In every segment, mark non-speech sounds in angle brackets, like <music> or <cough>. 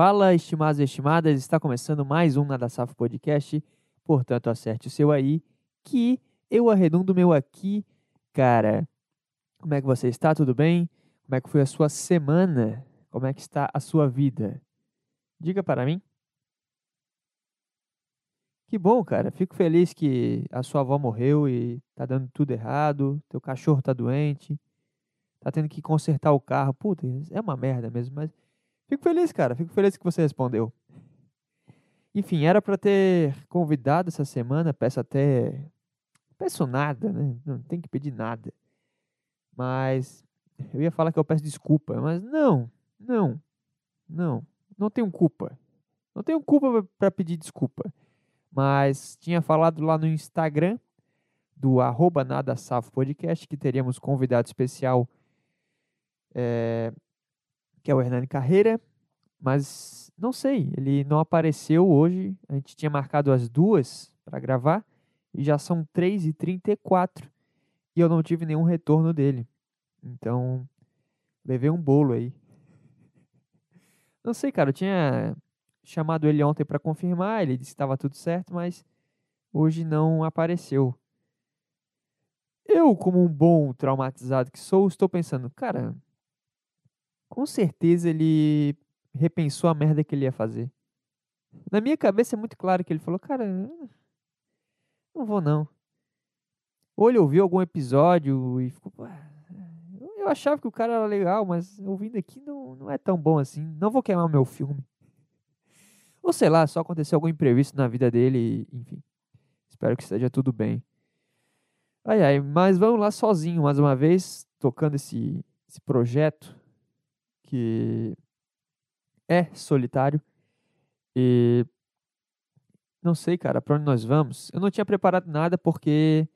Fala, estimados e estimadas, está começando mais um Nada Safo Podcast, portanto acerte o seu aí, que eu arredondo meu aqui. Cara, como é que você está? Tudo bem? Como é que foi a sua semana? Como é que está a sua vida? Diga para mim. Que bom, cara. Fico feliz que a sua avó morreu e tá dando tudo errado, teu cachorro tá doente, tá tendo que consertar o carro. Puta, é uma merda mesmo, mas Fico feliz, cara. Fico feliz que você respondeu. Enfim, era para ter convidado essa semana. Peço até. Peço nada, né? Não tem que pedir nada. Mas. Eu ia falar que eu peço desculpa, mas não. Não. Não. Não tenho culpa. Não tenho culpa para pedir desculpa. Mas tinha falado lá no Instagram do arroba Nada Safo Podcast que teríamos convidado especial. É, que é o Hernani Carreira, mas não sei, ele não apareceu hoje. A gente tinha marcado as duas para gravar e já são 3h34 e eu não tive nenhum retorno dele. Então, levei um bolo aí. <laughs> Não sei, cara, eu tinha chamado ele ontem para confirmar, ele disse que estava tudo certo, mas hoje não apareceu. Eu, como um bom traumatizado que sou, estou pensando, cara, com certeza ele repensou a merda que ele ia fazer. Na minha cabeça é muito claro que ele falou, cara, não vou não. Ou ele ouviu algum episódio e ficou, eu achava que o cara era legal, mas ouvindo aqui não, não é tão bom assim. Não vou queimar meu filme. Ou sei lá, só aconteceu algum imprevisto na vida dele, enfim. Espero que esteja tudo bem. Ai ai, mas vamos lá sozinho mais uma vez, tocando esse, esse projeto que é solitário. E não sei, cara, para onde nós vamos. Eu não tinha preparado nada porque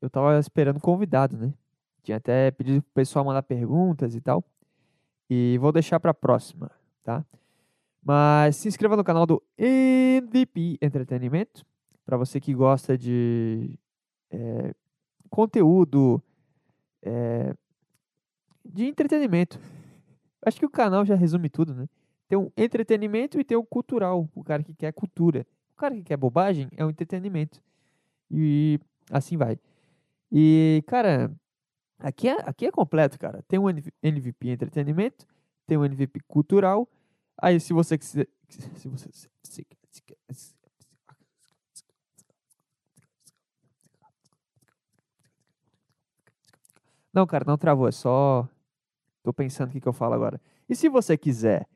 eu tava esperando convidado, né? Tinha até pedido pro pessoal mandar perguntas e tal. E vou deixar para próxima, tá? Mas se inscreva no canal do MVP Entretenimento, para você que gosta de é, conteúdo é, de entretenimento. Acho que o canal já resume tudo, né? Tem um entretenimento e tem o cultural, o cara que quer cultura. O cara que quer bobagem é o entretenimento. E assim vai. E, cara, aqui é, aqui é completo, cara. Tem um MVP entretenimento, tem um MVP cultural. Aí, se você quiser. Se você. Não, cara, não travou. É só Tô pensando o que, que eu falo agora. E se você quiser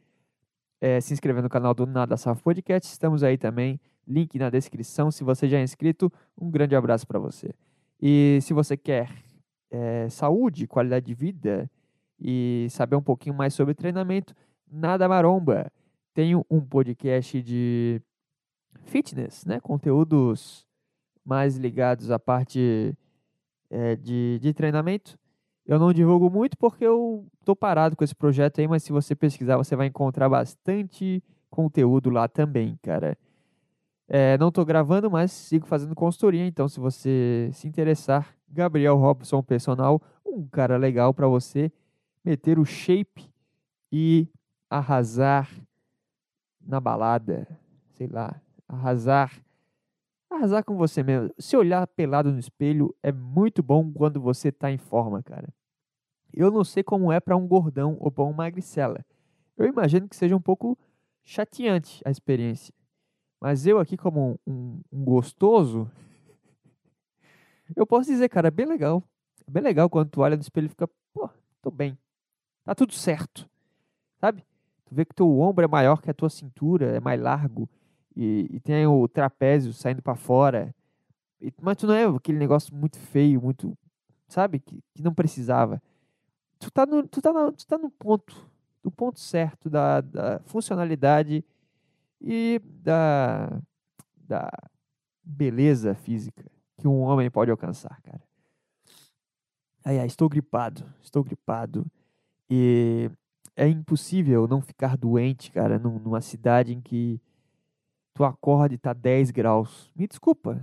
é, se inscrever no canal do Nada Safo Podcast, estamos aí também. Link na descrição. Se você já é inscrito, um grande abraço para você. E se você quer é, saúde, qualidade de vida e saber um pouquinho mais sobre treinamento, Nada Maromba. Tenho um podcast de fitness, né? Conteúdos mais ligados à parte é, de, de treinamento. Eu não divulgo muito porque eu tô parado com esse projeto aí, mas se você pesquisar, você vai encontrar bastante conteúdo lá também, cara. É, não tô gravando, mas sigo fazendo consultoria, então se você se interessar, Gabriel Robson Personal, um cara legal para você meter o shape e arrasar na balada, sei lá, arrasar Arrasar com você mesmo. Se olhar pelado no espelho é muito bom quando você está em forma, cara. Eu não sei como é para um gordão ou para um magricela. Eu imagino que seja um pouco chateante a experiência. Mas eu aqui como um, um gostoso, <laughs> eu posso dizer, cara, é bem legal. É bem legal quando tu olha no espelho e fica, pô, tô bem. Tá tudo certo. Sabe? Tu vê que teu ombro é maior que a tua cintura, é mais largo e, e tem o trapézio saindo para fora. E, mas tu não é aquele negócio muito feio, muito, sabe? Que, que não precisava. Tu tá no, tu tá no, tu tá no ponto, do ponto certo da, da funcionalidade e da, da beleza física que um homem pode alcançar, cara. Ai, ai, estou gripado, estou gripado. E é impossível não ficar doente, cara, numa cidade em que tu acorda e tá 10 graus. Me desculpa.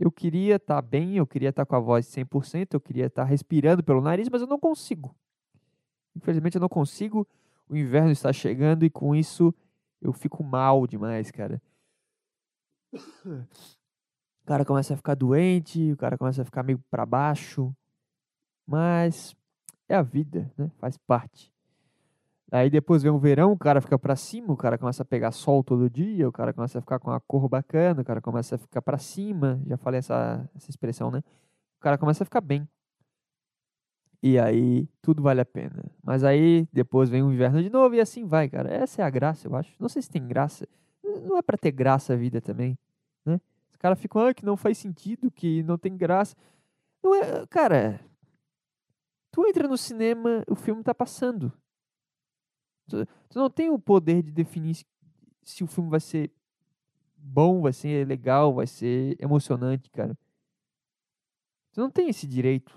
Eu queria estar tá bem, eu queria estar tá com a voz 100%, eu queria estar tá respirando pelo nariz, mas eu não consigo. Infelizmente eu não consigo. o inverno está chegando e com isso eu fico mal demais, cara. O cara começa a ficar doente, o cara começa a ficar meio para baixo, mas é a vida, né? Faz parte. Aí depois vem o verão, o cara fica para cima, o cara começa a pegar sol todo dia, o cara começa a ficar com uma cor bacana, o cara começa a ficar para cima, já falei essa, essa expressão, né? O cara começa a ficar bem. E aí tudo vale a pena. Mas aí depois vem o inverno de novo e assim vai, cara. Essa é a graça, eu acho. Não sei se tem graça. Não é para ter graça a vida também, né? Os caras ficam, ah, que não faz sentido, que não tem graça. Não é, cara. Tu entra no cinema, o filme tá passando. Tu, não tem o poder de definir se, se o filme vai ser bom, vai ser legal, vai ser emocionante, cara. Tu não tem esse direito.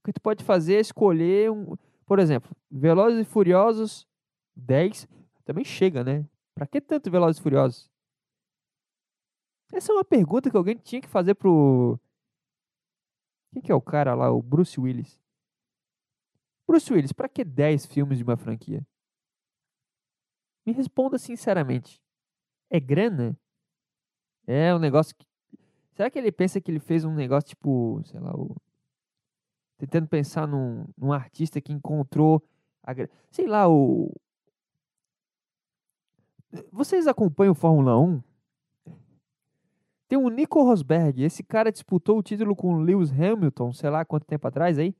O que tu pode fazer é escolher um. Por exemplo, Velozes e Furiosos 10 também chega, né? Pra que tanto Velozes e Furiosos? Essa é uma pergunta que alguém tinha que fazer pro. Quem que é o cara lá? O Bruce Willis. Bruce Willis, pra que 10 filmes de uma franquia? Me responda sinceramente. É grana? É um negócio que. Será que ele pensa que ele fez um negócio tipo, sei lá, o... tentando pensar num, num artista que encontrou. A... Sei lá, o. Vocês acompanham Fórmula 1? Tem o Nico Rosberg. Esse cara disputou o título com o Lewis Hamilton, sei lá quanto tempo atrás aí.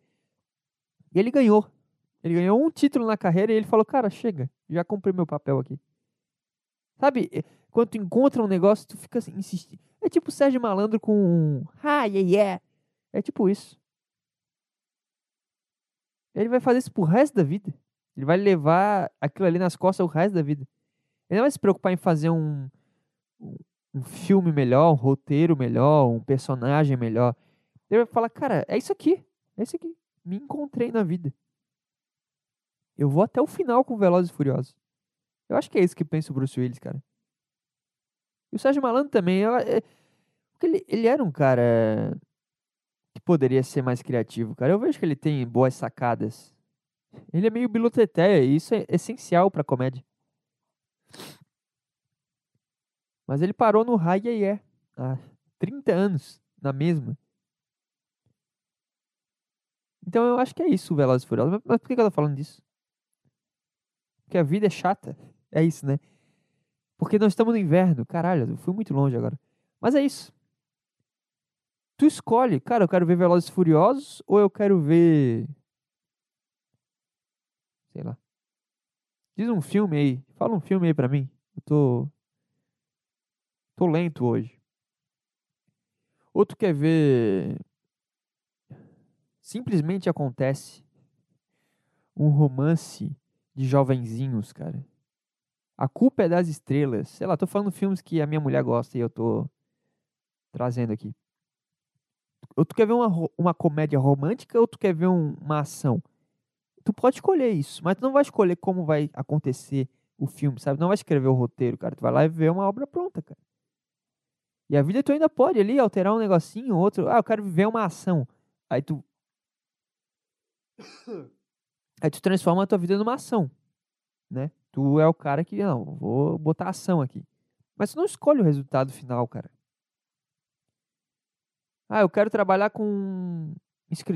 E ele ganhou. Ele ganhou um título na carreira e ele falou: Cara, chega, já cumpri meu papel aqui. Sabe, eh, quando tu encontra um negócio, tu fica assim, insistindo. É tipo Sérgio Malandro com Ah, yeah, yeah. É tipo isso. Ele vai fazer isso pro resto da vida. Ele vai levar aquilo ali nas costas o resto da vida. Ele não vai se preocupar em fazer um, um, um filme melhor, um roteiro melhor, um personagem melhor. Ele vai falar, cara, é isso aqui. É isso aqui. Me encontrei na vida. Eu vou até o final com Velozes e Furiosos. Eu acho que é isso que pensa o Bruce Willis, cara. E o Sérgio Malandro também. Eu, é, ele, ele era um cara que poderia ser mais criativo, cara. Eu vejo que ele tem boas sacadas. Ele é meio biloteteia e isso é essencial pra comédia. Mas ele parou no High yeah, há 30 anos, na mesma. Então eu acho que é isso Velozes e Furiosos. Mas por que eu tô falando disso? Porque a vida é chata. É isso, né? Porque nós estamos no inverno. Caralho, eu fui muito longe agora. Mas é isso. Tu escolhe. Cara, eu quero ver Velozes Furiosos ou eu quero ver. Sei lá. Diz um filme aí. Fala um filme aí pra mim. Eu tô. Tô lento hoje. Ou tu quer ver. Simplesmente acontece. Um romance de jovenzinhos, cara. A culpa é das estrelas. Sei lá, tô falando filmes que a minha mulher gosta e eu tô trazendo aqui. Ou tu quer ver uma, uma comédia romântica ou tu quer ver um, uma ação? Tu pode escolher isso, mas tu não vai escolher como vai acontecer o filme, sabe? Não vai escrever o roteiro, cara. Tu vai lá e ver uma obra pronta, cara. E a vida tu ainda pode ali alterar um negocinho, outro. Ah, eu quero viver uma ação. Aí tu <coughs> Aí tu transforma a tua vida numa ação, né? Tu é o cara que, não, vou botar ação aqui. Mas tu não escolhe o resultado final, cara. Ah, eu quero trabalhar com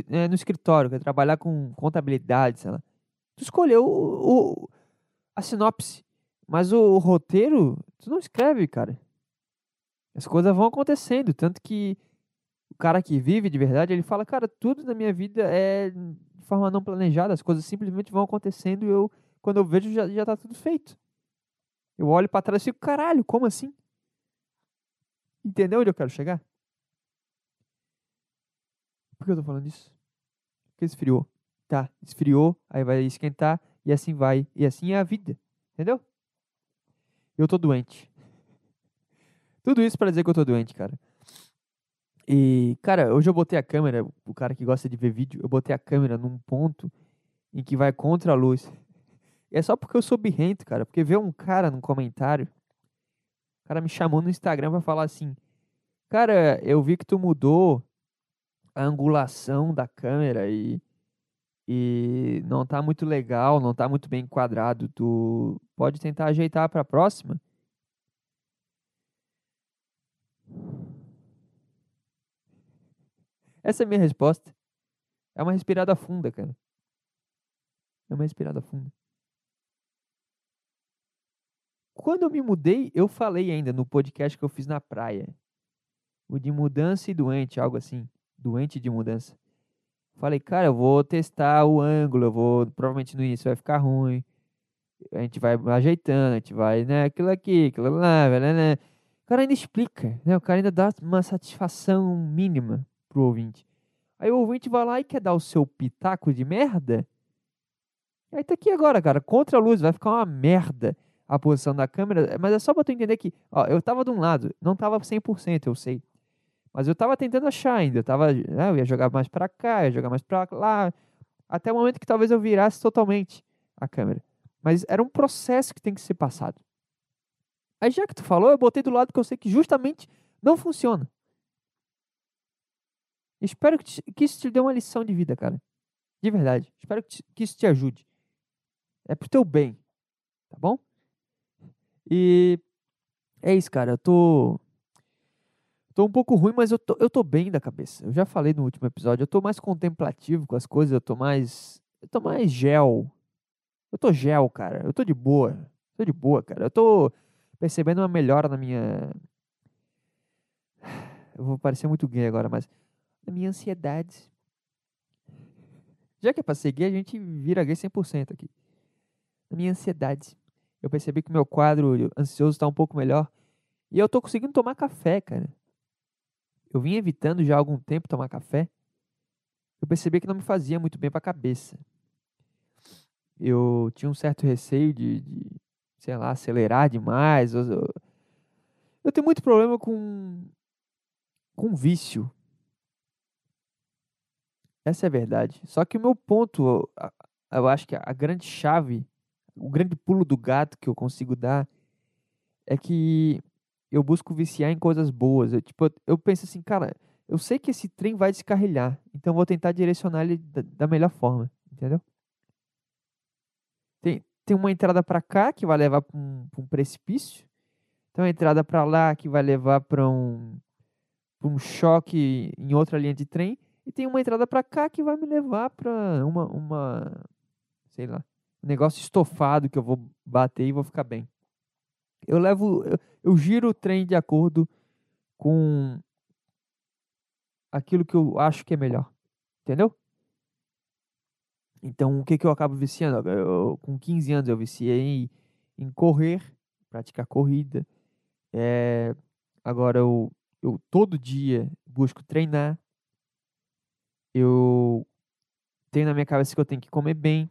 é, no escritório, quero trabalhar com contabilidade, sei lá. Tu escolheu o, o a sinopse, mas o, o, roteiro tu não escreve, cara. As coisas vão acontecendo, tanto que o cara que vive de verdade, ele fala, cara, tudo na minha vida é forma não planejada, as coisas simplesmente vão acontecendo e eu, quando eu vejo, já, já tá tudo feito. Eu olho para trás e fico, caralho, como assim? Entendeu onde eu quero chegar? Por que eu tô falando isso? Porque esfriou. Tá, esfriou, aí vai esquentar, e assim vai. E assim é a vida. Entendeu? Eu tô doente. <laughs> Tudo isso para dizer que eu tô doente, cara. E, cara, hoje eu botei a câmera, o cara que gosta de ver vídeo, eu botei a câmera num ponto em que vai contra a luz. E é só porque eu sou birrento, cara. Porque ver um cara no comentário, o cara me chamou no Instagram pra falar assim: Cara, eu vi que tu mudou a angulação da câmera e, e não tá muito legal, não tá muito bem enquadrado, tu pode tentar ajeitar para a próxima. Essa é a minha resposta. É uma respirada funda, cara. É uma respirada funda. Quando eu me mudei, eu falei ainda no podcast que eu fiz na praia. O de mudança e doente, algo assim. Doente de mudança. Falei, cara, eu vou testar o ângulo, eu vou. Provavelmente no início vai ficar ruim. A gente vai ajeitando, a gente vai, né? Aquilo aqui, aquilo lá, né? né. O cara ainda explica, né? O cara ainda dá uma satisfação mínima pro ouvinte. Aí o ouvinte vai lá e quer dar o seu pitaco de merda. Aí tá aqui agora, cara, contra a luz, vai ficar uma merda a posição da câmera, mas é só para tu entender que, ó, eu tava de um lado, não tava 100%, eu sei. Mas eu tava tentando achar ainda, eu tava, né, eu ia jogar mais para cá, ia jogar mais para lá, até o momento que talvez eu virasse totalmente a câmera. Mas era um processo que tem que ser passado. Aí já que tu falou, eu botei do lado que eu sei que justamente não funciona. Espero que, te, que isso te dê uma lição de vida, cara. De verdade. Espero que, te, que isso te ajude. É pro teu bem. Tá bom? E é isso, cara. Eu tô. Tô um pouco ruim, mas eu tô, eu tô bem da cabeça. Eu já falei no último episódio. Eu tô mais contemplativo com as coisas. Eu tô mais. Eu tô mais gel. Eu tô gel, cara. Eu tô de boa. Tô de boa, cara. Eu tô percebendo uma melhora na minha. Eu vou parecer muito gay agora, mas. Na minha ansiedade. Já que é pra ser gay, a gente vira gay 100% aqui. Na minha ansiedade eu percebi que meu quadro ansioso está um pouco melhor. E eu tô conseguindo tomar café, cara. Eu vim evitando já há algum tempo tomar café. Eu percebi que não me fazia muito bem para a cabeça. Eu tinha um certo receio de, de sei lá, acelerar demais. Eu, eu tenho muito problema com, com vício. Essa é a verdade. Só que o meu ponto, eu acho que a grande chave o grande pulo do gato que eu consigo dar é que eu busco viciar em coisas boas. Eu, tipo, eu penso assim, cara, eu sei que esse trem vai descarrilhar, então vou tentar direcionar ele da, da melhor forma, entendeu? Tem, tem uma entrada para cá que vai levar para um, um, precipício, tem uma entrada para lá que vai levar para um, um choque em outra linha de trem, e tem uma entrada para cá que vai me levar para uma, uma, sei lá, negócio estofado que eu vou bater e vou ficar bem. Eu levo, eu, eu giro o trem de acordo com aquilo que eu acho que é melhor. Entendeu? Então, o que, que eu acabo viciando? Eu, com 15 anos eu viciei em, em correr, praticar corrida. É, agora eu, eu todo dia busco treinar. Eu tenho na minha cabeça que eu tenho que comer bem.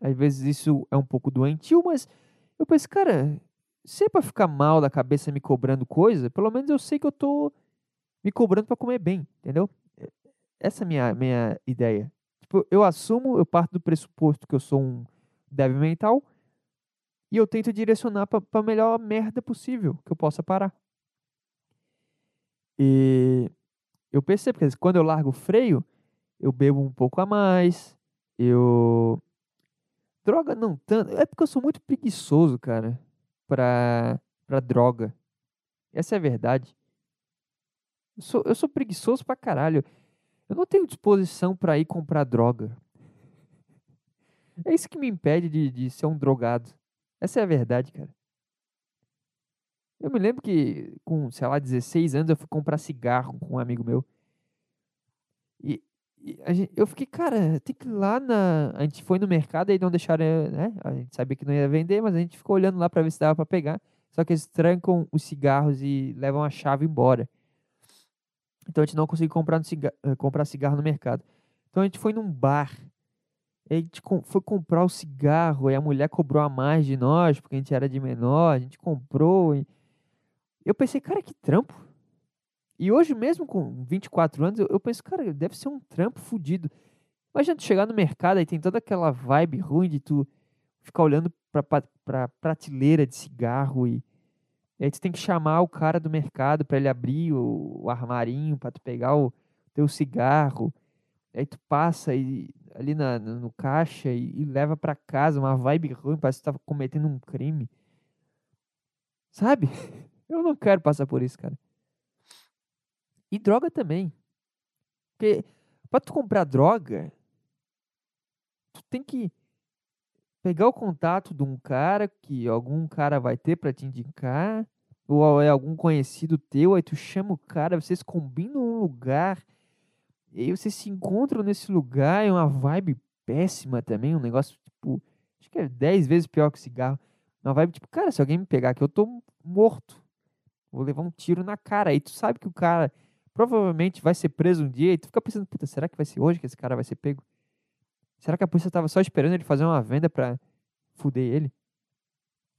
Às vezes isso é um pouco doentio, mas eu penso, cara, se é pra ficar mal da cabeça me cobrando coisa, pelo menos eu sei que eu tô me cobrando para comer bem, entendeu? Essa é a minha, minha ideia. Tipo, eu assumo, eu parto do pressuposto que eu sou um débil mental e eu tento direcionar para a melhor merda possível que eu possa parar. E eu percebo que quando eu largo o freio, eu bebo um pouco a mais, eu Droga não tanto. É porque eu sou muito preguiçoso, cara, pra, pra droga. Essa é a verdade. Eu sou, eu sou preguiçoso pra caralho. Eu não tenho disposição para ir comprar droga. <laughs> É isso que me impede de, de ser um drogado. Essa é a verdade, cara. Eu me lembro que com, sei lá, 16 anos eu fui comprar cigarro com um amigo meu. E Gente, eu fiquei, cara, tem que ir lá na. A gente foi no mercado e não deixaram, né? A gente sabia que não ia vender, mas a gente ficou olhando lá para ver se dava para pegar. Só que eles trancam os cigarros e levam a chave embora. Então a gente não conseguiu comprar, cigarro, eh, comprar cigarro no mercado. Então a gente foi num bar. a gente foi comprar o cigarro e a mulher cobrou a mais de nós, porque a gente era de menor. A gente comprou. E... Eu pensei, cara, que trampo. E hoje, mesmo com 24 anos, eu, eu penso, cara, deve ser um trampo fodido. Imagina tu chegar no mercado e tem toda aquela vibe ruim de tu ficar olhando pra, pra, pra prateleira de cigarro e, e, aí tu tem que chamar o cara do mercado para ele abrir o, o armarinho para tu pegar o teu cigarro. Aí tu passa e ali na, no caixa e, e leva para casa uma vibe ruim, parece que tá cometendo um crime. Sabe? <laughs> Eu não quero passar por isso, cara. E droga também. Porque pra tu comprar droga, tu tem que pegar o contato de um cara que algum cara vai ter para te indicar, ou é algum conhecido teu, aí tu chama o cara, vocês combinam um lugar, e aí vocês se encontram nesse lugar, é uma vibe péssima também, um negócio tipo, acho que é 10 vezes pior que cigarro. Uma vibe tipo, cara, se alguém me pegar aqui, eu tô morto. Vou levar um tiro na cara. Aí tu sabe que o cara provavelmente vai ser preso um dia e tu fica pensando, puta, será que vai ser hoje que esse cara vai ser pego? Será que a polícia tava só esperando ele fazer uma venda pra fuder ele?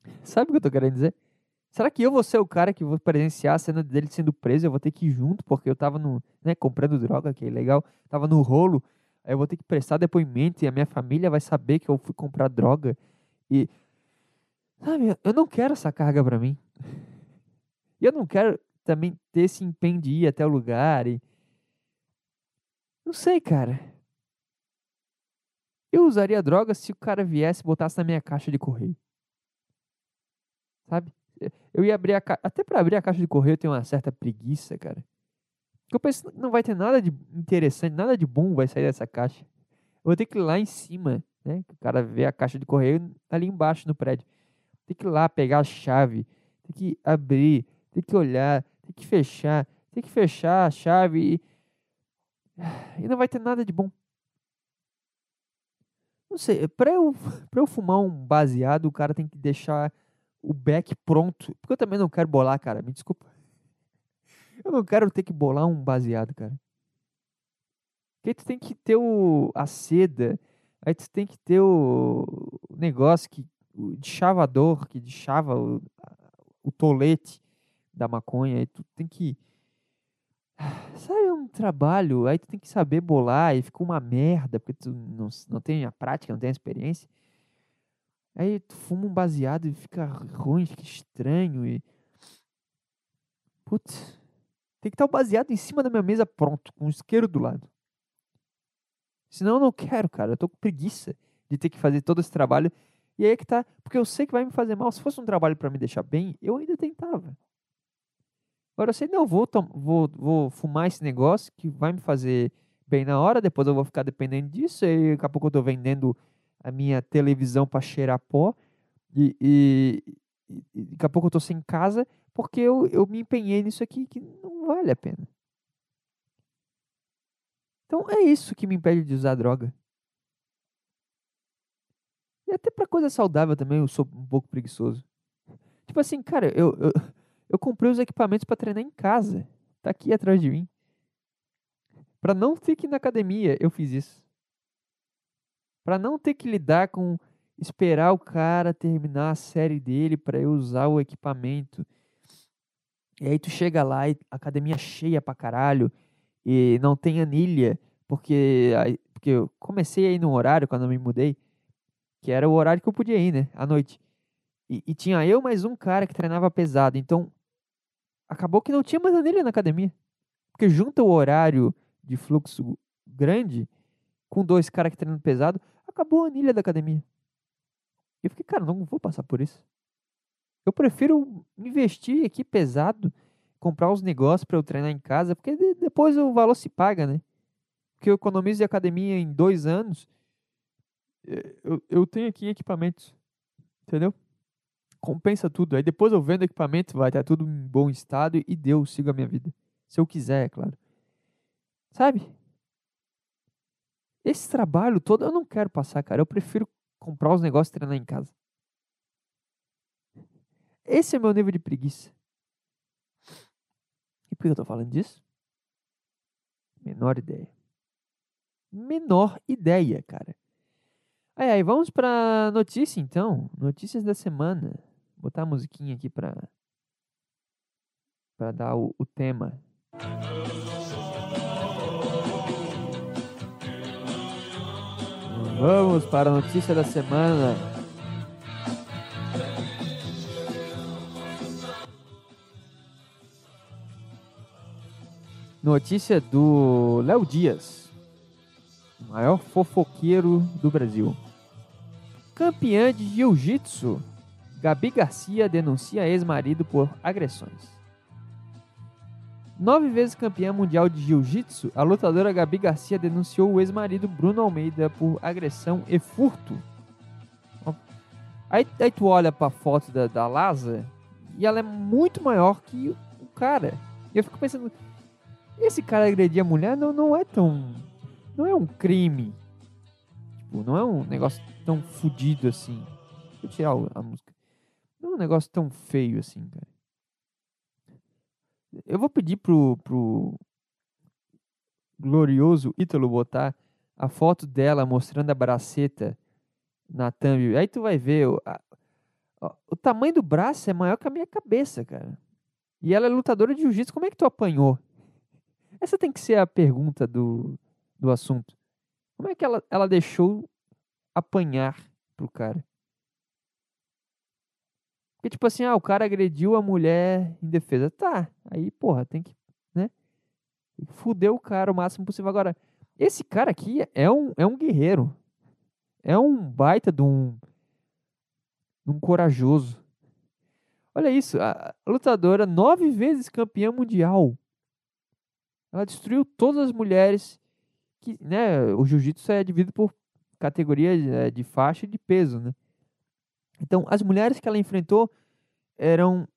<laughs> Sabe o que eu tô querendo dizer? Será que eu vou ser o cara que vou presenciar a cena dele sendo preso? Eu vou ter que ir junto, porque eu tava no, né, comprando droga, que é legal. Tava no rolo. Aí eu vou ter que prestar depoimento e a minha família vai saber que eu fui comprar droga. E. Sabe, eu não quero essa carga pra mim. E eu não quero também ter esse empenho de ir até o lugar e. Não sei, cara. Eu usaria droga se o cara viesse e botasse na minha caixa de correio. Sabe? Eu ia abrir a. Até para abrir a caixa de correio eu tenho uma certa preguiça, cara. Eu penso não vai ter nada de interessante, nada de bom vai sair dessa caixa. Eu vou ter que ir lá em cima, né? O cara vê a caixa de correio ali embaixo no prédio. Tem que ir lá pegar a chave, tem que abrir, tem que olhar, tem que fechar, tem que fechar a chave e, <sighs> e não vai ter nada de bom. Não sei, pra eu, <laughs> pra eu fumar um baseado, o cara tem que deixar o back pronto. Porque eu também não quero bolar, cara, me desculpa. <laughs> Eu não quero ter que bolar um baseado, cara. Porque tu tem que ter o, a seda, aí tu tem que ter o negócio que, o de chavador, que de chava o, o tolete da maconha, aí tu tem que. Sabe, é um trabalho, aí tu tem que saber bolar e fica uma merda, porque tu não, não tem a prática, não tem a experiência. Aí tu fuma um baseado e fica ruim, fica estranho e. Putz. Tem que estar o baseado em cima da minha mesa pronto, com o isqueiro do lado. Senão eu não quero, cara. Eu tô com preguiça de ter que fazer todo esse trabalho. E aí é que tá. Porque eu sei que vai me fazer mal. Se fosse um trabalho para me deixar bem, eu ainda tentava. Agora eu sei, não, vou, vou, vou fumar esse negócio que vai me fazer bem na hora, depois eu vou ficar dependendo disso, e daqui a pouco eu tô vendendo a minha televisão para cheirar pó, e, e, e, daqui a pouco eu tô sem casa, porque eu, eu me empenhei nisso aqui que não vale a pena. Então é isso que me impede de usar droga. E até para coisa saudável também eu sou um pouco preguiçoso. Tipo assim, cara, eu, eu eu comprei os equipamentos para treinar em casa. Tá aqui atrás de mim. Para não ter que ir na academia, eu fiz isso. Para não ter que lidar com esperar o cara terminar a série dele para eu usar o equipamento. E aí tu chega lá e academia cheia pra caralho e não tem anilha, porque porque eu comecei aí no horário quando eu me mudei, que era o horário que eu podia ir, né, à noite. E, e, tinha eu mais um cara que treinava pesado. Então, acabou que não tinha mais anilha na academia. Porque junta o horário de fluxo grande com dois caras que treinam pesado, acabou a anilha da academia. Eu fiquei, cara, não vou passar por isso. Eu prefiro investir aqui pesado, comprar os negócios para eu treinar em casa, porque depois o valor se paga, né? Porque eu economizo de academia em dois anos, eh, eu, eu tenho aqui equipamentos, entendeu? Compensa tudo. Aí depois eu vendo equipamento, vai estar tudo em bom estado e deu, sigo a minha vida. Se eu quiser, é claro. Sabe? Esse trabalho todo eu não quero passar, cara. Eu prefiro comprar os negócios e treinar em casa. Esse é meu nível de preguiça. E por que eu tô falando disso? Menor ideia. Menor ideia, cara. Aí, aí, vamos pra notícia então. Notícias da semana. Botar a musiquinha aqui pra, pra dar o, o tema. Vamos para a notícia da semana. Notícia do Léo Dias, Maior fofoqueiro do Brasil. Campeã de jiu-jitsu. Gabi Garcia denuncia ex-marido por agressões. Nove vezes campeã mundial de jiu-jitsu, a lutadora Gabi Garcia denunciou o ex-marido Bruno Almeida por agressão e furto. Aí, aí tu olha pra foto da, da Laza e ela é muito maior que o cara. E eu fico pensando, esse cara agredir a mulher não, não é tão. Não é um crime. Tipo, não é um negócio tão fodido assim. Deixa eu tirar a música. Não é um negócio tão feio assim, cara. Eu vou pedir pro, pro glorioso Ítalo botar a foto dela mostrando a braceta na thumb. Aí tu vai ver, o, a, o tamanho do braço é maior que a minha cabeça, cara. E ela é lutadora de jiu-jitsu. Como é que tu apanhou? Essa tem que ser a pergunta do, do assunto. Como é que ela, ela deixou apanhar pro cara? Porque, tipo assim, ah, o cara agrediu a mulher em defesa. Tá, aí, porra, tem que, né? Fudeu o cara o máximo possível. Agora, esse cara aqui é um, é um guerreiro. É um baita de um, de um corajoso. Olha isso, a lutadora, nove vezes campeã mundial. Ela destruiu todas as mulheres que, né, o jiu-jitsu é dividido por categorias é, de faixa e de peso, né? Então, as mulheres que ela enfrentou eram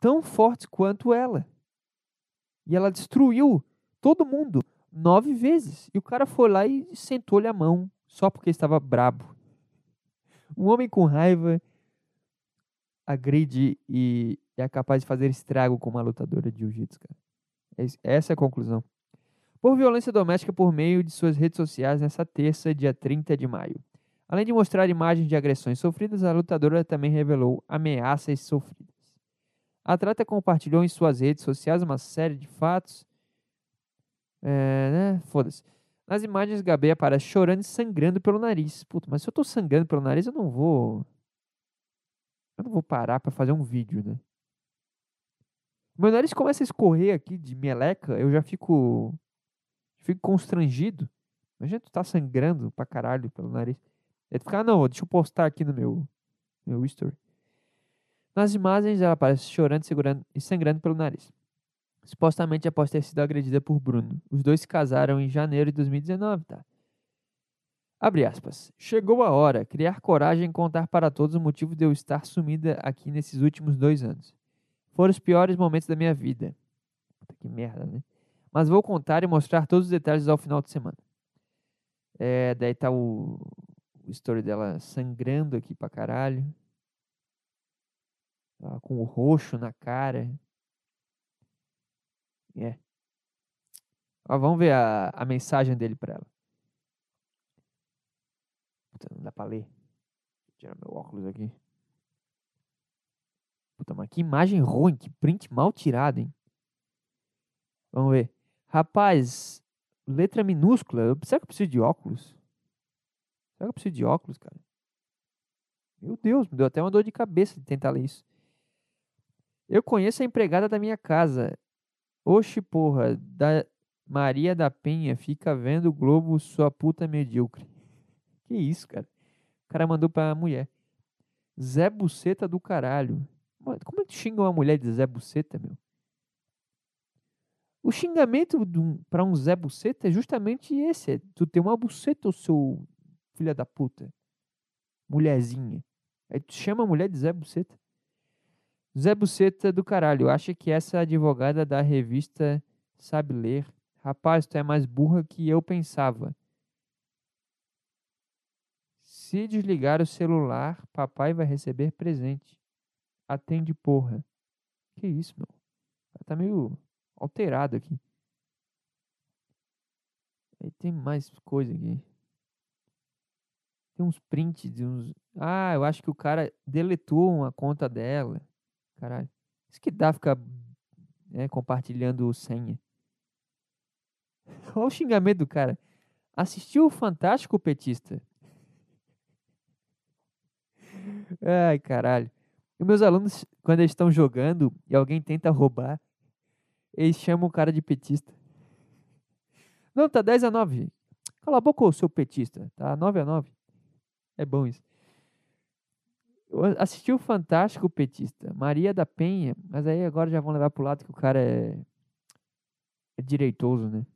tão fortes quanto ela. E ela destruiu todo mundo nove vezes. E o cara foi lá e sentou-lhe a mão só porque estava brabo. Um homem com raiva agride e é capaz de fazer estrago com uma lutadora de jiu-jitsu, cara. Essa é a conclusão. Por violência doméstica por meio de suas redes sociais nessa terça, dia 30 de maio. Além de mostrar imagens de agressões sofridas, a lutadora também revelou ameaças sofridas. A atleta compartilhou em suas redes sociais uma série de fatos. É, né? Foda-se. Nas imagens, Gabi aparece chorando e sangrando pelo nariz. Puta, mas se eu tô sangrando pelo nariz, eu não vou. Eu não vou parar para fazer um vídeo, né? Meu nariz começa a escorrer aqui de meleca, eu já fico. Fico constrangido. Imagina tu tá sangrando pra caralho pelo nariz. Ele fica, ah, não, deixa eu postar aqui no meu, meu story. Nas imagens, ela aparece chorando segurando, e sangrando pelo nariz. Supostamente após ter sido agredida por Bruno. Os dois se casaram em janeiro de 2019, tá? Abre aspas. Chegou a hora. Criar coragem e contar para todos o motivo de eu estar sumida aqui nesses últimos dois anos. Foram os piores momentos da minha vida. Puta que merda, né? Mas vou contar e mostrar todos os detalhes ao final de semana. É, daí tá o, o story dela sangrando aqui pra caralho. Tá com o roxo na cara. É. Ó, vamos ver a, a mensagem dele pra ela. Puta, não dá pra ler. Vou tirar meu óculos aqui. Puta, mas que imagem ruim, que print mal tirado, hein? Vamos ver. Rapaz, letra minúscula. Será que eu preciso de óculos? Será que eu preciso de óculos, cara? Meu Deus, me deu até uma dor de cabeça de tentar ler isso. Eu conheço a empregada da minha casa. Oxe, porra, da Maria da Penha fica vendo o Globo, sua puta medíocre. <laughs> Que isso, cara? O cara mandou pra mulher. Zé Buceta do caralho. Como é que xinga uma mulher de Zé Buceta, meu? O xingamento para um Zé Buceta é justamente esse. É tu ter uma buceta, o seu filha da puta. Mulherzinha. Aí tu chama a mulher de Zé Buceta. Zé Buceta do caralho. Acha que essa advogada da revista sabe ler. Rapaz, tu é mais burra que eu pensava. Se desligar o celular, papai vai receber presente. Atende, porra. Que isso, meu? Tá meio alterado aqui. Aí tem mais coisa aqui. Tem uns prints de uns. Ah, eu acho que o cara deletou uma conta dela. Caralho. Isso que dá ficar né, compartilhando senha. <laughs> Olha o xingamento do cara. Assistiu o Fantástico Petista. <laughs> Ai, caralho. E meus alunos, quando eles estão jogando e alguém tenta roubar, eles chamam o cara de petista. <laughs> Não, tá 10 a 9. Cala a boca, seu petista. Tá 9 a 9 É bom isso. Eu assisti o Fantástico Petista, Maria da Penha, mas aí agora já vão levar pro lado que o cara é, é direitoso, né?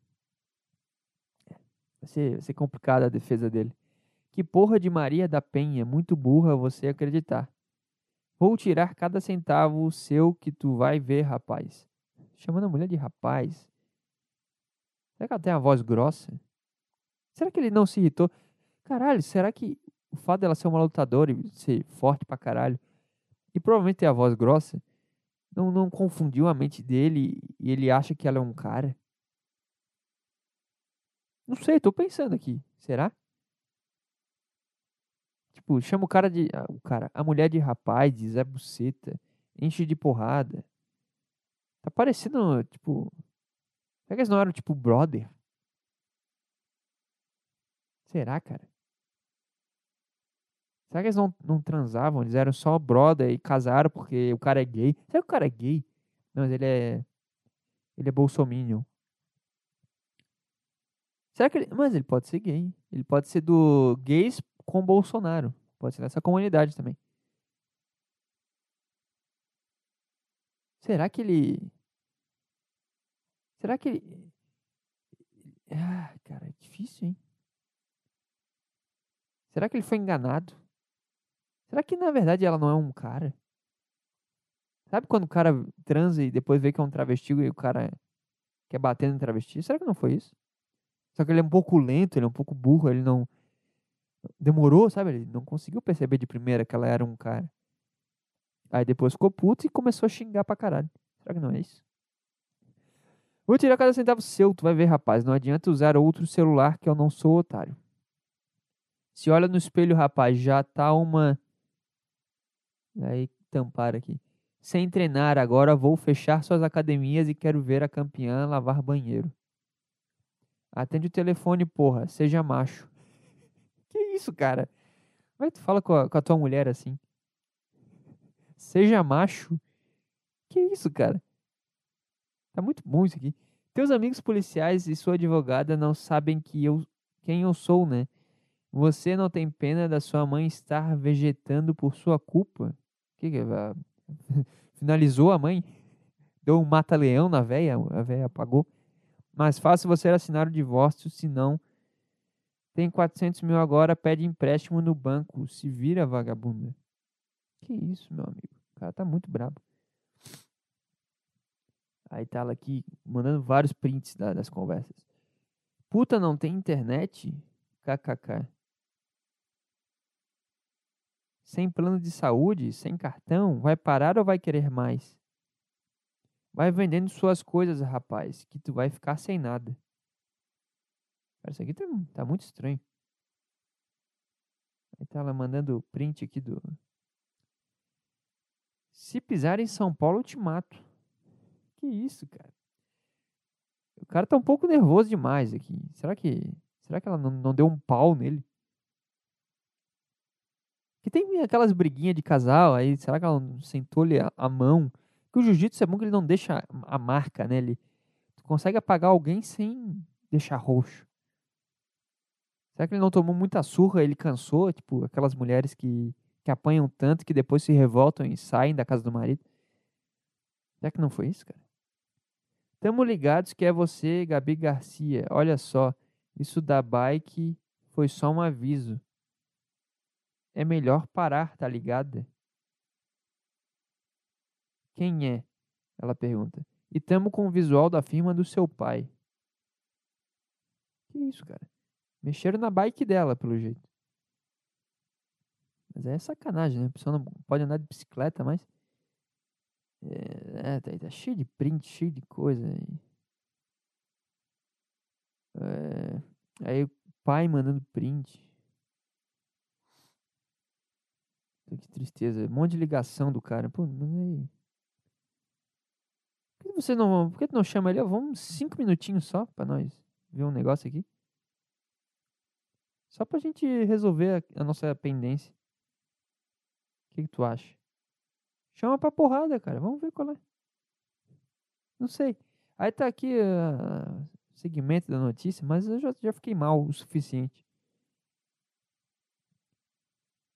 Vai ser, vai ser complicada a defesa dele. Que porra de Maria da Penha, muito burra você acreditar. Vou tirar cada centavo seu que tu vai ver, rapaz. Chamando a mulher de rapaz. Será que ela tem a voz grossa? Será que ele não se irritou? Caralho, será que o fato dela ser uma lutadora e ser forte pra caralho, e provavelmente ter a voz grossa, não, não confundiu a mente dele e ele acha que ela é um cara? Não sei, tô pensando aqui. Será? Tipo, chama o cara de. Ah, o cara, a mulher de rapaz, de Zé Buceta, enche de porrada. Tá parecendo, tipo. Será que eles não eram tipo brother? Será, cara? Será que eles não, não transavam? Eles eram só brother e casaram porque o cara é gay? Será que o cara é gay? Não, mas ele é. Ele é bolsominion. Será que ele. Mas ele pode ser gay. Ele pode ser do gays com Bolsonaro. Pode ser nessa comunidade também. Será que ele. Será que ele. Ah, cara, é difícil, hein? Será que ele foi enganado? Será que na verdade ela não é um cara? Sabe quando o cara transa e depois vê que é um travesti e o cara quer bater no travesti? Será que não foi isso? Só que ele é um pouco lento, ele é um pouco burro, ele não. Demorou, sabe? Ele não conseguiu perceber de primeira que ela era um cara. Aí depois ficou puto e começou a xingar pra caralho. Será que não é isso? Vou tirar cada centavo seu, tu vai ver, rapaz. Não adianta usar outro celular que eu não sou otário. Se olha no espelho, rapaz, já tá uma. Aí tampar aqui. Sem treinar, agora vou fechar suas academias e quero ver a campeã lavar banheiro. Atende o telefone, porra. Seja macho. <laughs> Que isso, cara? Como é que tu fala com a, com a tua mulher assim? Seja macho? Que isso, cara? Tá muito bom isso aqui. Teus amigos policiais e sua advogada não sabem que eu, quem eu sou, né? Você não tem pena da sua mãe estar vegetando por sua culpa? Que que é? <laughs> Finalizou a mãe? Deu um mata-leão na véia? A véia apagou? Mais fácil você assinar o divórcio, se não. Tem 400 mil agora, pede empréstimo no banco. Se vira, vagabunda. Que isso, meu amigo. O cara tá muito brabo. Aí tá ela aqui, mandando vários prints das conversas. Puta, não tem internet? KKK. Sem plano de saúde, sem cartão, vai parar ou vai querer mais? Vai vendendo suas coisas, rapaz, que tu vai ficar sem nada. Cara, isso aqui tá, tá muito estranho. Aí tá ela mandando o print aqui do. Se pisar em São Paulo, eu te mato. Que isso, cara? O cara tá um pouco nervoso demais aqui. Será que. Será que ela não, não deu um pau nele? Que tem aquelas briguinhas de casal aí. Será que ela sentou-lhe a, a mão? Porque o jiu-jitsu é bom que ele não deixa a marca, né? Ele consegue apagar alguém sem deixar roxo. Será que ele não tomou muita surra, ele cansou? Tipo, aquelas mulheres que, que apanham tanto que depois se revoltam e saem da casa do marido. Será que não foi isso, cara? Tamo ligados que é você, Gabi Garcia. Olha só, isso da bike foi só um aviso. É melhor parar, tá ligada? Quem é? Ela pergunta. E tamo com o visual da firma do seu pai. Que isso, cara? Mexeram na bike dela, pelo jeito. Mas é sacanagem, né? A pessoa não pode andar de bicicleta, mas. É, é tá, tá cheio de print, cheio de coisa. Aí. É, aí o pai mandando print. Que tristeza. Um monte de ligação do cara. Pô, mas aí. Por que você não. Por que não chama ele? Vamos cinco minutinhos só pra nós ver um negócio aqui. Só pra gente resolver a, a nossa pendência. O que, que, tu acha? Chama pra porrada, cara. Vamos ver qual é. Não sei. Aí tá aqui. Uh, segmento da notícia, mas eu já, já fiquei mal o suficiente.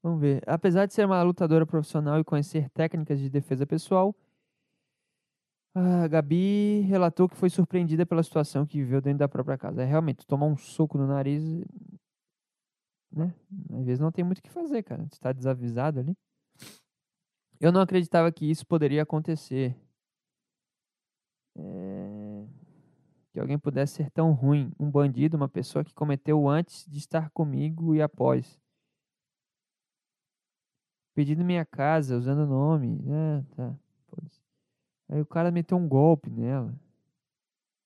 Vamos ver. Apesar de ser uma lutadora profissional e conhecer técnicas de defesa pessoal, a Gabi relatou que foi surpreendida pela situação que viveu dentro da própria casa. É realmente, tomar um soco no nariz, né? Às vezes não tem muito o que fazer, cara. Você está desavisado ali. Eu não acreditava que isso poderia acontecer. É... Que alguém pudesse ser tão ruim. Um bandido, uma pessoa que cometeu antes de estar comigo e após. Pedindo minha casa, usando o nome. Ah, tá. Aí o cara meteu um golpe nela.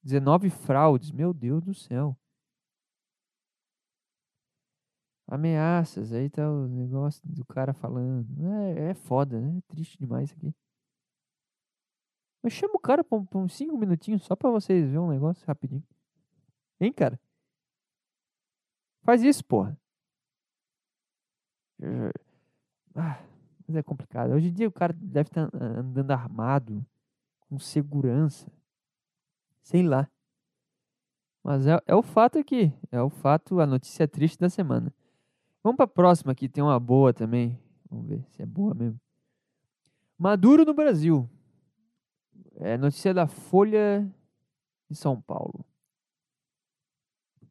19 fraudes, meu Deus do céu. Ameaças, aí tá o negócio do cara falando. É, é foda, né? É triste demais isso aqui. Mas chama o cara por, uns 5 minutinhos só pra vocês verem um negócio rapidinho. Hein, cara? Faz isso, porra. Ah, mas é complicado. Hoje em dia o cara deve estar andando armado com segurança. Sei lá. Mas é, é o fato aqui. É o fato, a notícia triste da semana. Vamos para a próxima aqui, tem uma boa também. Vamos ver se é boa mesmo. Maduro no Brasil. É notícia da Folha de São Paulo.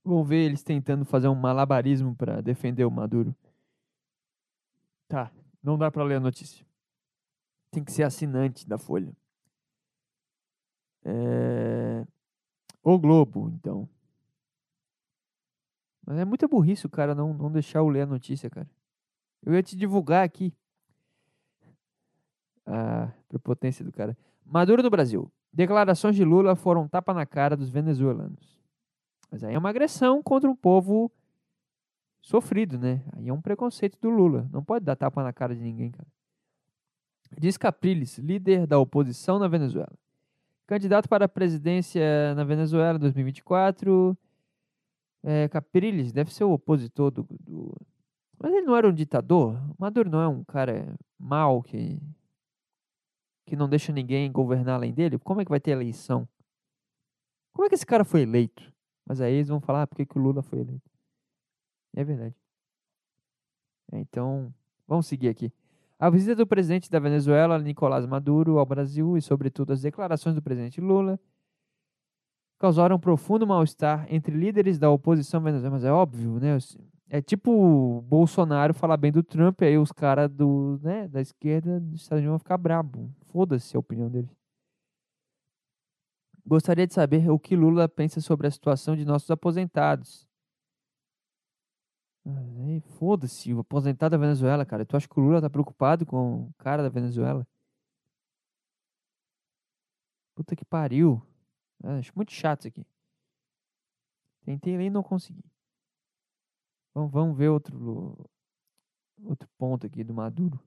Vamos ver eles tentando fazer um malabarismo para defender o Maduro. Tá, não dá para ler a notícia. Tem que ser assinante da Folha. É... O Globo, então. Mas é muita burrice o cara não, não deixar eu ler a notícia, cara. Eu ia te divulgar aqui. A prepotência do cara. Maduro no Brasil. Declarações de Lula foram tapa na cara dos venezuelanos. Mas aí é uma agressão contra um povo sofrido, né? Aí é um preconceito do Lula. Não pode dar tapa na cara de ninguém, cara. Diz Capriles, líder da oposição na Venezuela. Candidato para a presidência na Venezuela em 2024. É, Capriles deve ser o opositor do, do, Mas ele não era um ditador? Maduro não é um cara mau que. que não deixa ninguém governar além dele? Como é que vai ter eleição? Como é que esse cara foi eleito? Mas aí eles vão falar ah, por que, que o Lula foi eleito. É verdade. É, então, vamos seguir aqui. A visita do presidente da Venezuela, Nicolás Maduro, ao Brasil e, sobretudo, as declarações do presidente Lula causaram profundo mal-estar entre líderes da oposição venezuelana. Mas é óbvio, né? É tipo Bolsonaro falar bem do Trump, aí os caras do, né, da esquerda dos Estados Unidos vão ficar brabo. Foda-se a opinião deles. Gostaria de saber o que Lula pensa sobre a situação de nossos aposentados foda-se, o aposentado da Venezuela, cara. Tu acha que o Lula tá preocupado com o cara da Venezuela? Puta que pariu. Ah, acho muito chato isso aqui. Tentei ler e não consegui. Vamos, vamos ver outro, outro ponto aqui do Maduro.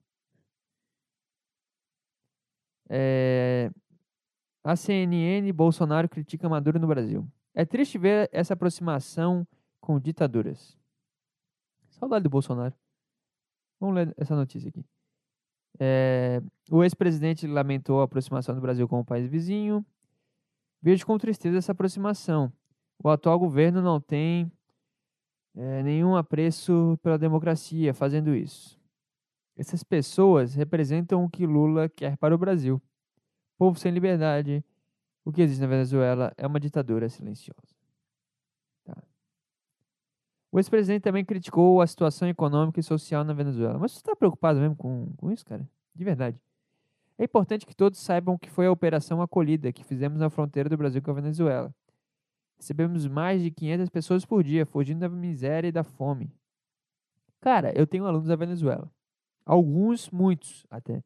É, a CNN, Bolsonaro critica Maduro no Brasil. É triste ver essa aproximação com ditaduras. Saudade do Bolsonaro. Vamos ler essa notícia aqui. É, o ex-presidente lamentou a aproximação do Brasil com o país vizinho. Vejo com tristeza essa aproximação. O atual governo não tem é, nenhum apreço pela democracia fazendo isso. Essas pessoas representam o que Lula quer para o Brasil. Povo sem liberdade. O que existe na Venezuela é uma ditadura silenciosa. O ex-presidente também criticou a situação econômica e social na Venezuela. Mas você está preocupado mesmo com, com isso, cara? De verdade. É importante que todos saibam que foi a operação acolhida que fizemos na fronteira do Brasil com a Venezuela. Recebemos mais de 500 pessoas por dia, fugindo da miséria e da fome. Cara, eu tenho alunos da Venezuela. Alguns, muitos até.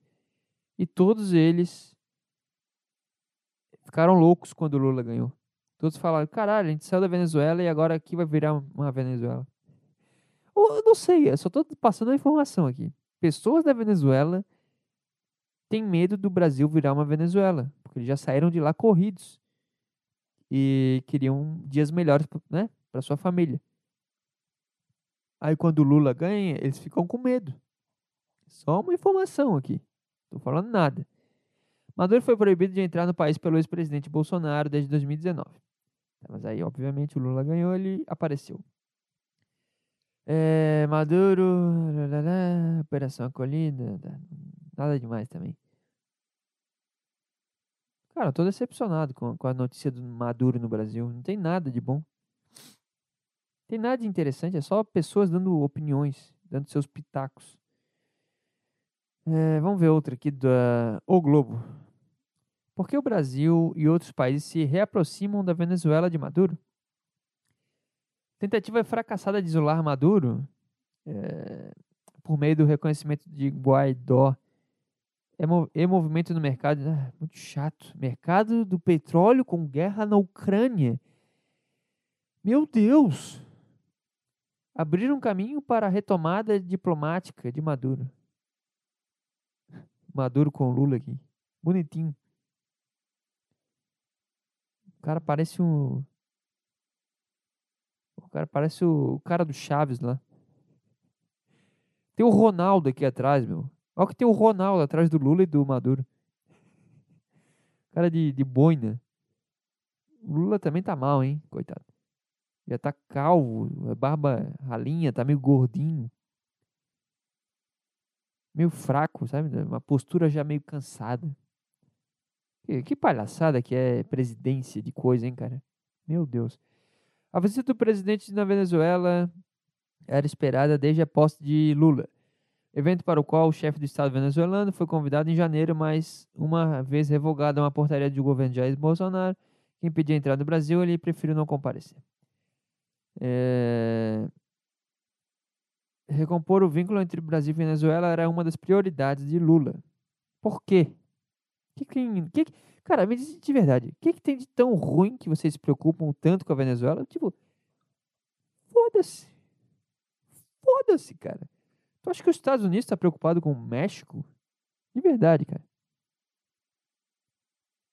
E todos eles ficaram loucos quando o Lula ganhou. Todos falaram, caralho, a gente saiu da Venezuela e agora aqui vai virar uma Venezuela. Eu não sei, eu só estou passando a informação aqui. Pessoas da Venezuela têm medo do Brasil virar uma Venezuela, porque eles já saíram de lá corridos e queriam dias melhores né, para sua família. Aí quando o Lula ganha, eles ficam com medo. Só uma informação aqui. Estou falando nada. Maduro foi proibido de entrar no país pelo ex-presidente Bolsonaro desde 2019. Mas aí, obviamente, o Lula ganhou, ele apareceu. É, Maduro, lalala, Operação Acolhida, nada demais também. Cara, tô decepcionado com, com a notícia do Maduro no Brasil. Não tem nada de bom. Não tem nada de interessante, é só pessoas dando opiniões, dando seus pitacos. É, vamos ver outra aqui da O Globo. Por que o Brasil e outros países se reaproximam da Venezuela de Maduro? Tentativa fracassada de isolar Maduro é, por meio do reconhecimento de Guaidó é, é movimento no mercado. Ah, muito chato. Mercado do petróleo com guerra na Ucrânia. Meu Deus! Abrir um caminho para a retomada diplomática de Maduro. Maduro com Lula aqui. Bonitinho. Cara parece um. O cara parece o, o cara do Chaves lá. Tem o Ronaldo aqui atrás, meu. Olha que tem o Ronaldo atrás do Lula e do Maduro. Cara de, de boina. O Lula também tá mal, hein? Coitado. Já tá calvo, barba ralinha, tá meio gordinho. Meio fraco, sabe? Uma postura já meio cansada. Que, que palhaçada que é presidência de coisa, hein, cara? Meu Deus. A visita do presidente na Venezuela era esperada desde a posse de Lula evento para o qual o chefe do Estado venezuelano foi convidado em janeiro, mas uma vez revogada uma portaria do governo de Jair Bolsonaro que impedia a entrada do Brasil, ele preferiu não comparecer. É... Recompor o vínculo entre Brasil e Venezuela era uma das prioridades de Lula. Por quê? Que, que, que, cara, me diz de verdade, o que, que tem de tão ruim que vocês se preocupam tanto com a Venezuela? Tipo, foda-se. Foda-se, cara. Tu acha que os Estados Unidos está preocupado com o México? De verdade, cara.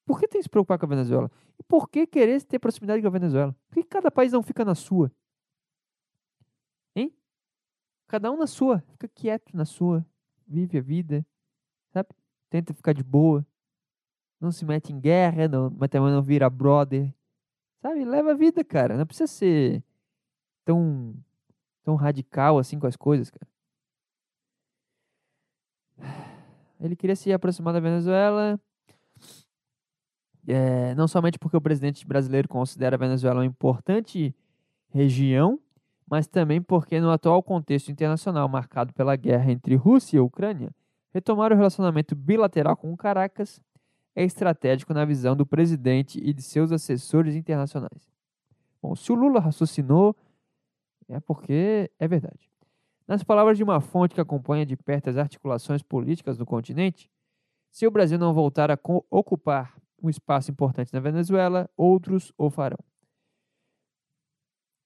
Por que tem que se preocupar com a Venezuela? E por que querer ter proximidade com a Venezuela? Por que cada país não fica na sua? Hein? Cada um na sua. Fica quieto na sua. Vive a vida. Sabe? Tenta ficar de boa. Não se mete em guerra, não, mas também não vira brother. Sabe? Leva a vida, cara. Não precisa ser tão, tão radical assim com as coisas, cara. Ele queria se aproximar da Venezuela, é, não somente porque o presidente brasileiro considera a Venezuela uma importante região, mas também porque, no atual contexto internacional marcado pela guerra entre Rússia e Ucrânia, retomar o relacionamento bilateral com Caracas é estratégico na visão do presidente e de seus assessores internacionais. Bom, se o Lula raciocinou, é porque é verdade. Nas palavras de uma fonte que acompanha de perto as articulações políticas do continente, se o Brasil não voltar a ocupar um espaço importante na Venezuela, outros o farão.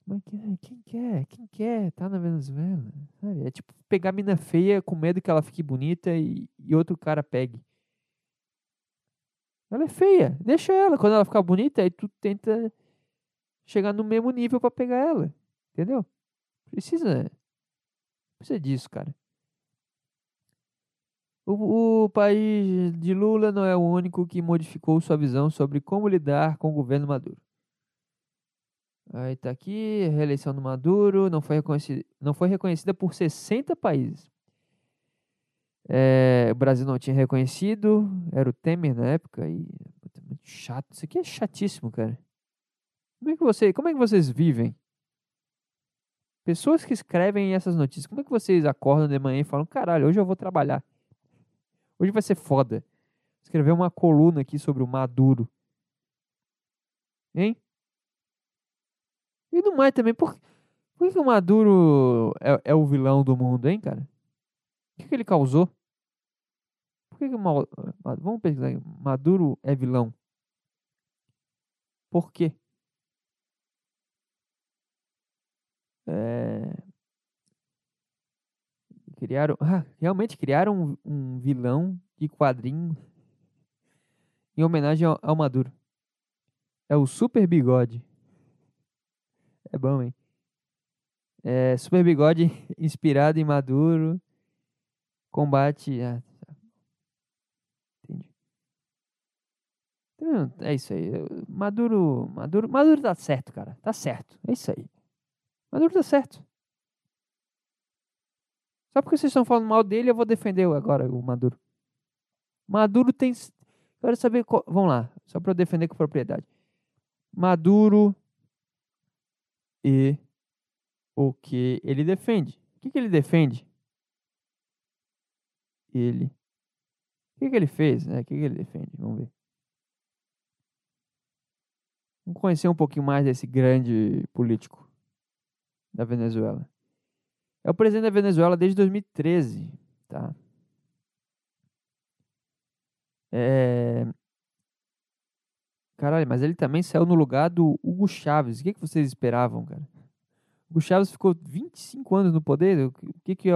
Mas quem quer? Quem quer tá na Venezuela? É tipo pegar mina feia com medo que ela fique bonita e, e outro cara pegue. Ela é feia, deixa ela. Quando ela ficar bonita, aí tu tenta chegar no mesmo nível para pegar ela. Entendeu? Precisa Precisa disso, cara. O, o país de Lula não é o único que modificou sua visão sobre como lidar com o governo Maduro. Aí tá aqui, a reeleição do Maduro não foi não foi reconhecida por 60 países. É, o Brasil não tinha reconhecido, era o Temer na época, e muito chato. Isso aqui é chatíssimo, cara. Como é que, você, como é que vocês vivem? Pessoas que escrevem essas notícias, como é que vocês acordam de manhã e falam, caralho, hoje eu vou trabalhar. Hoje vai ser foda. Escrever uma coluna aqui sobre o Maduro. Hein? E no mais também, por, por que o Maduro é, é, o vilão do mundo, hein, cara? O que, que ele causou? Por que, que mal, Vamos pesquisar. Maduro é vilão. Por quê? É, criaram, <laughs> ah, realmente criaram um, um, vilão de quadrinho em homenagem ao, ao Maduro. É o Super Bigode. É bom, hein? É, Super Bigode <laughs> inspirado em Maduro. Combate. Ah, tá. entendi. Então É isso aí. Maduro, Maduro, Maduro tá certo, cara. Tá certo. É isso aí. Maduro tá certo. Só porque vocês estão falando mal dele, eu vou defender agora o Maduro. Maduro tem. Quero saber. qual- Vamos lá, só para eu defender com propriedade. Maduro e o que ele defende. O que, que ele defende? Ele. O que, que ele fez? né? O que, que ele defende? Vamos ver. Vamos conhecer um pouquinho mais desse grande político da Venezuela. É o presidente da Venezuela desde 2013, tá? É... Caralho, mas ele também saiu no lugar do Hugo Chávez. O que, que vocês esperavam, cara? Hugo Chávez ficou 25 anos no poder? O que- o que, que é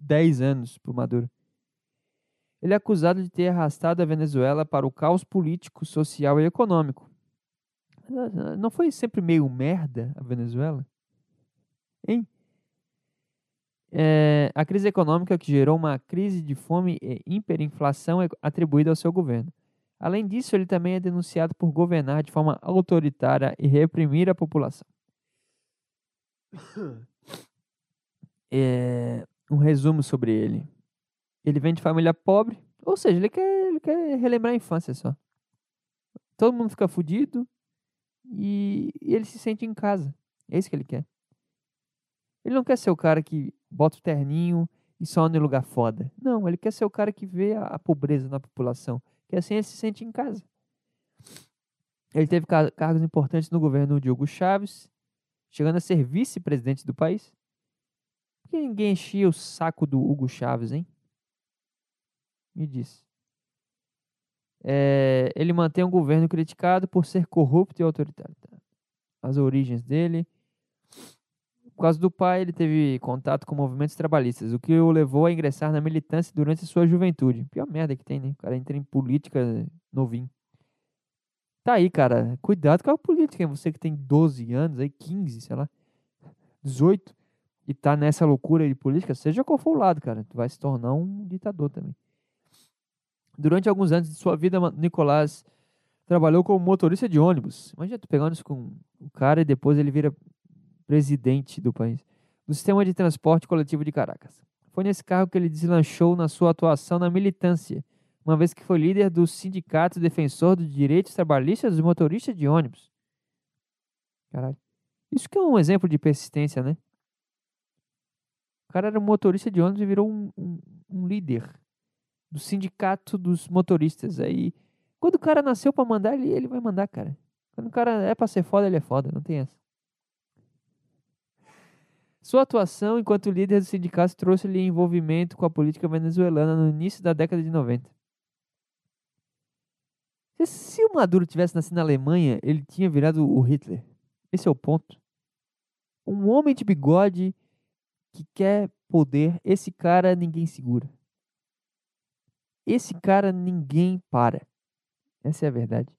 10 anos pro Maduro? Ele é acusado de ter arrastado a Venezuela para o caos político, social e econômico. Não foi sempre meio merda a Venezuela? Hein? É, a crise econômica que gerou uma crise de fome e hiperinflação é atribuída ao seu governo. Além disso, ele também é denunciado por governar de forma autoritária e reprimir a população. <coughs> É, um resumo sobre ele. Ele vem de família pobre, ou seja, ele quer, ele quer relembrar a infância só. Todo mundo fica fudido e, ele se sente em casa. É isso que ele quer. Ele não quer ser o cara que bota o terninho e só anda em lugar foda. Não, ele quer ser o cara que vê a, a pobreza na população. Que assim ele se sente em casa. Ele teve ca- cargos importantes no governo de Hugo Chávez, chegando a ser vice-presidente do país. Por que ninguém enchia o saco do Hugo Chávez, hein? Me diz. É, ele mantém um governo criticado por ser corrupto e autoritário. tá? As origens dele. Por causa do pai, ele teve contato com movimentos trabalhistas, o que o levou a ingressar na militância durante sua juventude. Pior merda que tem, né? O cara entra em política novinho. Tá aí, cara. Cuidado com a política? Você que tem 12 anos, aí 15, sei lá, 18, e tá nessa loucura de política, seja qual for o lado, cara, tu vai se tornar um ditador também. Durante alguns anos de sua vida, Nicolás trabalhou como motorista de ônibus. Imagina tu pegando isso com o cara e depois ele vira presidente do país, do sistema de transporte coletivo de Caracas. Foi nesse cargo que ele deslanchou na sua atuação na militância, uma vez que foi líder do sindicato defensor dos direitos trabalhistas dos motoristas de ônibus. Caralho. Isso que é um exemplo de persistência, né? O cara era um motorista de ônibus e virou um, um, um líder do sindicato dos motoristas. Aí, quando o cara nasceu pra mandar, ele, ele vai mandar, cara. Quando o cara é pra ser foda, ele é foda, não tem essa. Sua atuação enquanto líder do sindicato trouxe-lhe envolvimento com a política venezuelana no início da década de 90. Se- Se o Maduro tivesse nascido na Alemanha, ele tinha virado o Hitler. Esse é o ponto. Um homem de bigode que quer poder, esse cara ninguém segura. Esse cara ninguém para. Essa é a verdade.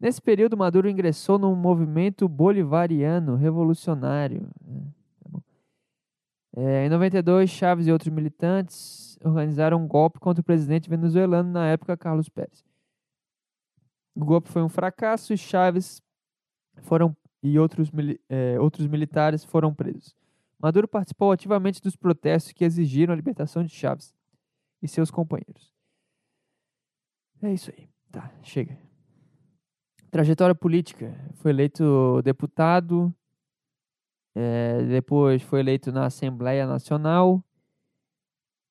Nesse período, Maduro ingressou no movimento bolivariano revolucionário. né, tá. É, em 92, Chaves e outros militantes organizaram um golpe contra o presidente venezuelano na época, Carlos Pérez. O golpe foi um fracasso e Chaves foram, e outros, é, outros militares foram presos. Maduro participou ativamente dos protestos que exigiram a libertação de Chaves e seus companheiros. É isso aí. Tá, chega. Trajetória política. Foi eleito deputado, eh, depois foi eleito na Assembleia Nacional,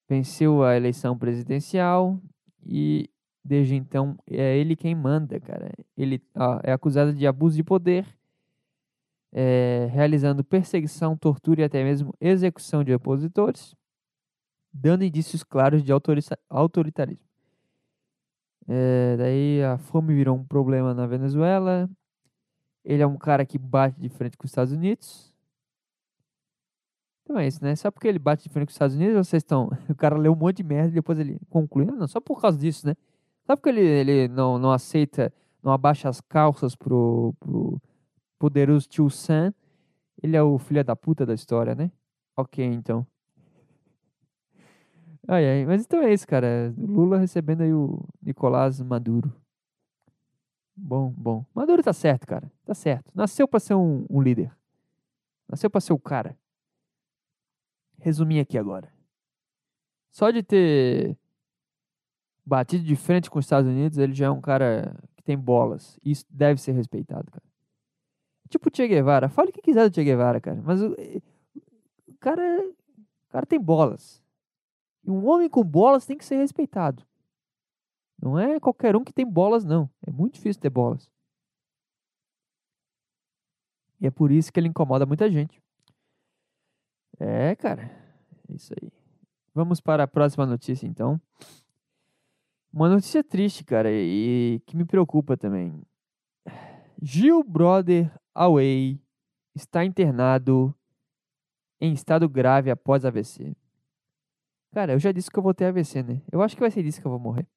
venceu a eleição presidencial e desde então é ele quem manda, cara. Ele ó, é acusado de abuso de poder, eh, realizando perseguição, tortura e até mesmo execução de opositores, dando indícios claros de autoritarismo. É, daí a fome virou um problema na Venezuela. Ele é um cara que bate de frente com os Estados Unidos. Então é isso, né? Só porque ele bate de frente com os Estados Unidos, vocês estão. <laughs> O cara leu um monte de merda e depois ele conclui. Ah, não, só por causa disso, né? Só porque ele, ele não, não aceita, não abaixa as calças pro, pro poderoso tio Sam. Ele é o filho da puta da história, né? Ok, então. Ai, ai. Mas então é isso, cara. Lula recebendo aí o Nicolás Maduro. Bom, bom. Maduro tá certo, cara. Tá certo. Nasceu pra ser um, um líder. Nasceu pra ser o cara. Resumir aqui agora. Só de ter batido de frente com os Estados Unidos, ele já é um cara que tem bolas. Isso deve ser respeitado, cara. Tipo o Che Guevara. Fale o que quiser do Che Guevara, cara. Mas o, o cara, o cara tem bolas. E um homem com bolas tem que ser respeitado. Não é qualquer um que tem bolas, não. É muito difícil ter bolas. E é por isso que ele incomoda muita gente. É, cara. É isso aí. Vamos para a próxima notícia, então. Uma notícia triste, cara, e que me preocupa também. Gil Brother Away está internado em estado grave após AVC. Cara, eu já disse que eu vou ter AVC, né? Eu acho que vai ser disso que eu vou morrer.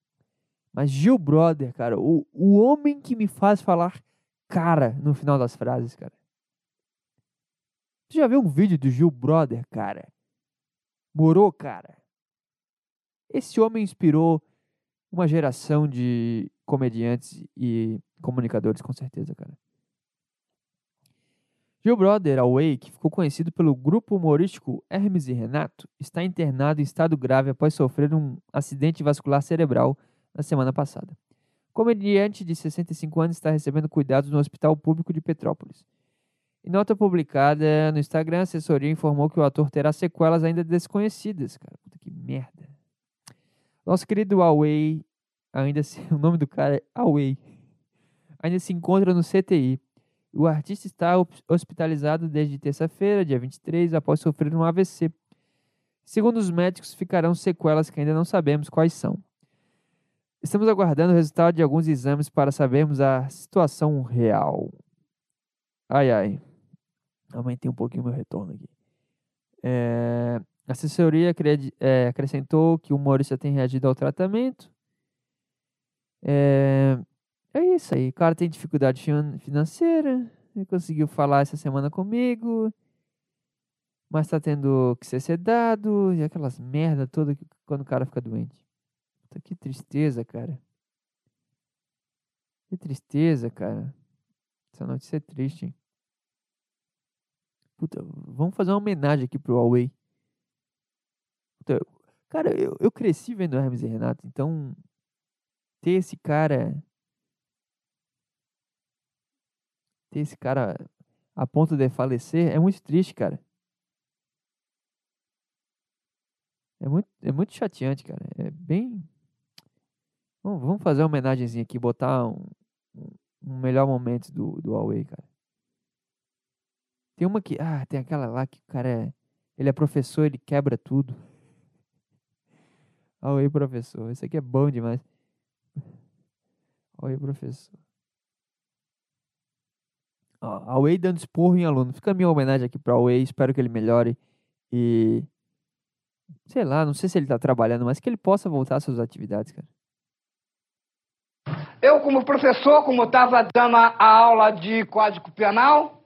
Mas Gil Brother, cara, o, o homem que me faz falar cara no final das frases, cara. Você já viu um vídeo do Gil Brother, cara? Morou, cara. Esse homem inspirou uma geração de comediantes e comunicadores, com certeza, cara. Gil Brother Away, que ficou conhecido pelo grupo humorístico Hermes e Renato, está internado em estado grave após sofrer um acidente vascular cerebral na semana passada. Comediante de 65 anos está recebendo cuidados no Hospital Público de Petrópolis. Em nota publicada no Instagram, a assessoria informou que o ator terá sequelas ainda desconhecidas. Cara, puta que merda. Nosso querido Huawei, ainda se, <laughs> o nome do cara é Huawei, ainda se encontra no CTI. O artista está hospitalizado desde terça-feira, dia 23, após sofrer um AVC. Segundo os médicos, ficarão sequelas que ainda não sabemos quais são. Estamos aguardando o resultado de alguns exames para sabermos a situação real. Ai, ai. Aumentei um pouquinho meu retorno aqui. É, a assessoria é, acrescentou que o humorista tem reagido ao tratamento. É, é isso aí. O cara tem dificuldade financeira. Ele conseguiu falar essa semana comigo. Mas tá tendo que ser sedado. E aquelas merda toda quando o cara fica doente. Puta, que tristeza, cara. Que tristeza, cara. Essa notícia é triste, hein? Puta, vamos fazer uma homenagem aqui pro Huawei. Puta, cara, eu, eu cresci vendo Hermes e Renato, então ter esse cara. Ter esse cara a ponto de falecer é muito triste, cara. É muito, é muito chateante, cara. É bem. Vamos, vamos fazer uma homenagemzinha aqui, botar um, um melhor momento do, do Huawei, cara. Tem uma que. Ah, tem aquela lá que o cara é. Ele é professor, ele quebra tudo. <laughs> Huawei, professor. Isso aqui é bom demais. Huawei, professor. Ó, Huawei dando esporro em aluno. Fica a minha homenagem aqui para Huawei. Espero que ele melhore. E. Sei lá, não sei se ele tá trabalhando, mas que ele possa voltar às suas atividades, cara. Eu, como professor, como estava dando a aula de código penal,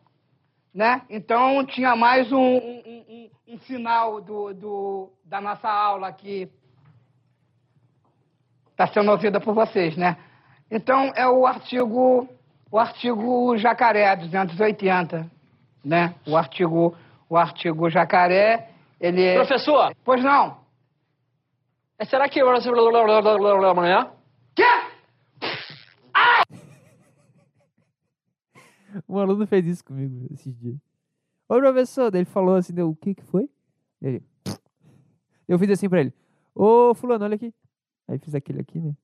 né? Então tinha mais um, um, um, um final do, do, da nossa aula que está sendo ouvida por vocês, né? Então é o artigo, o artigo jacaré 280, né? O artigo, o artigo jacaré, ele é... Professor! Pois não? Será que amanhã? Quê? <laughs> Um aluno fez isso comigo esses dias. Ô professor, ele falou assim, o que que foi? Ele. <laughs> Eu fiz assim pra ele. Ô fulano, olha aqui. Aí fiz aquele aqui, né?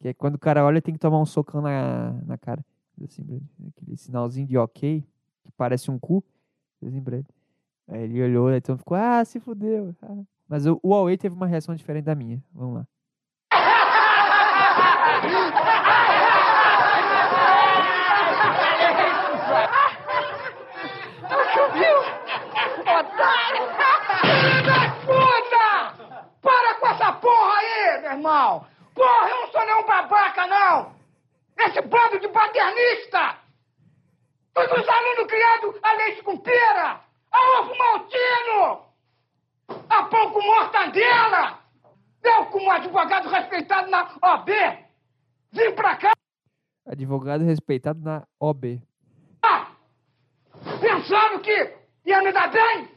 Que é quando o cara olha, tem que tomar um socão na, na cara. Assim. Aquele sinalzinho de ok, que parece um cu. Ele. Aí ele olhou, então ficou, ah, se fudeu. Ah. Mas o, Huawei teve uma reação diferente da minha. Vamos lá. irmão! Porra, eu não sou nenhum babaca, não! Esse bando de paternista! Todos os alunos criados a leite com pera! A ovo maltino! A pão com mortadela! Eu, como advogado respeitado na OB, vim pra cá... Advogado respeitado na OB. Ah! Pensando que ia me dar bem?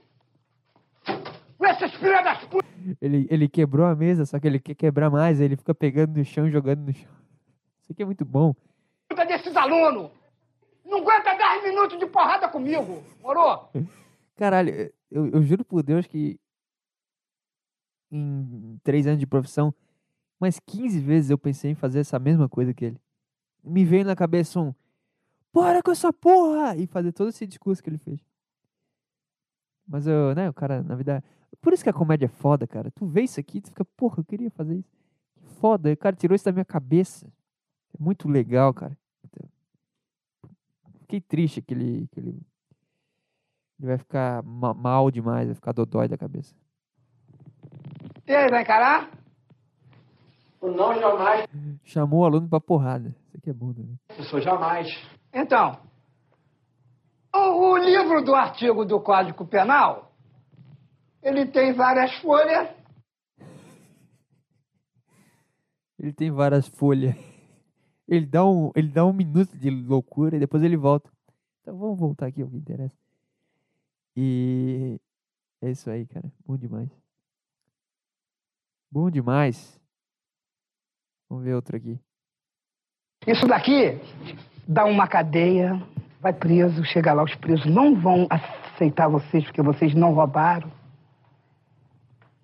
Com esses filhos das putas Ele, ele quebrou a mesa, só que ele quer quebrar mais, ele fica pegando no chão jogando no chão. Aqui é muito bom. desses alunos. Não aguenta 10 minutos de porrada comigo, morou? <laughs> Caralho, eu, eu juro por Deus que em três anos de profissão, mais 15 vezes eu pensei em fazer essa mesma coisa que ele. Me veio na cabeça um bora com essa porra! E fazer todo esse discurso que ele fez. Mas eu, né, o cara, na vida. Por isso que a comédia é foda, cara. Tu vê isso aqui, tu fica, porra, eu queria fazer isso. Que foda. O cara tirou isso da minha cabeça. É muito legal, cara. Fiquei triste que ele, que ele, ele vai ficar ma- mal demais, vai ficar dodói da cabeça. E aí, vai encarar? Não, jamais, Chamou o aluno pra porrada. Isso aqui é bom também. professor, jamais. Então, o, o livro do artigo do Código Penal, ele tem várias folhas. <laughs> Ele tem várias folhas. Ele dá um, ele dá um minuto de loucura e depois ele volta. Então vamos voltar aqui ao que interessa. E é isso aí, cara. Bom demais. Bom demais. Vamos ver outro aqui. Isso daqui dá uma cadeia, vai preso, chega lá, os presos não vão aceitar vocês porque vocês não roubaram.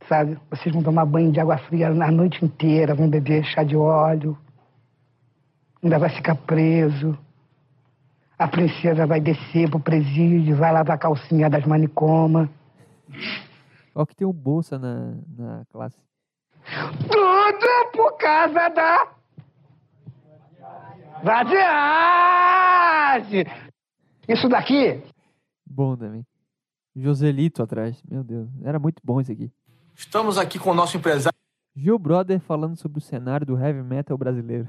Sabe? Vocês vão tomar banho de água fria a noite inteira, vão beber chá de óleo. Ainda vai ficar preso. A princesa vai descer pro presídio, vai lavar a calcinha das manicomas. Ó que tem um bolsa na, na classe. Tudo por causa da vadiagem. Isso daqui Bom também. Joselito atrás. Meu Deus. Era muito bom esse aqui. Estamos aqui com o nosso empresário Gil Brother falando sobre o cenário do heavy metal brasileiro.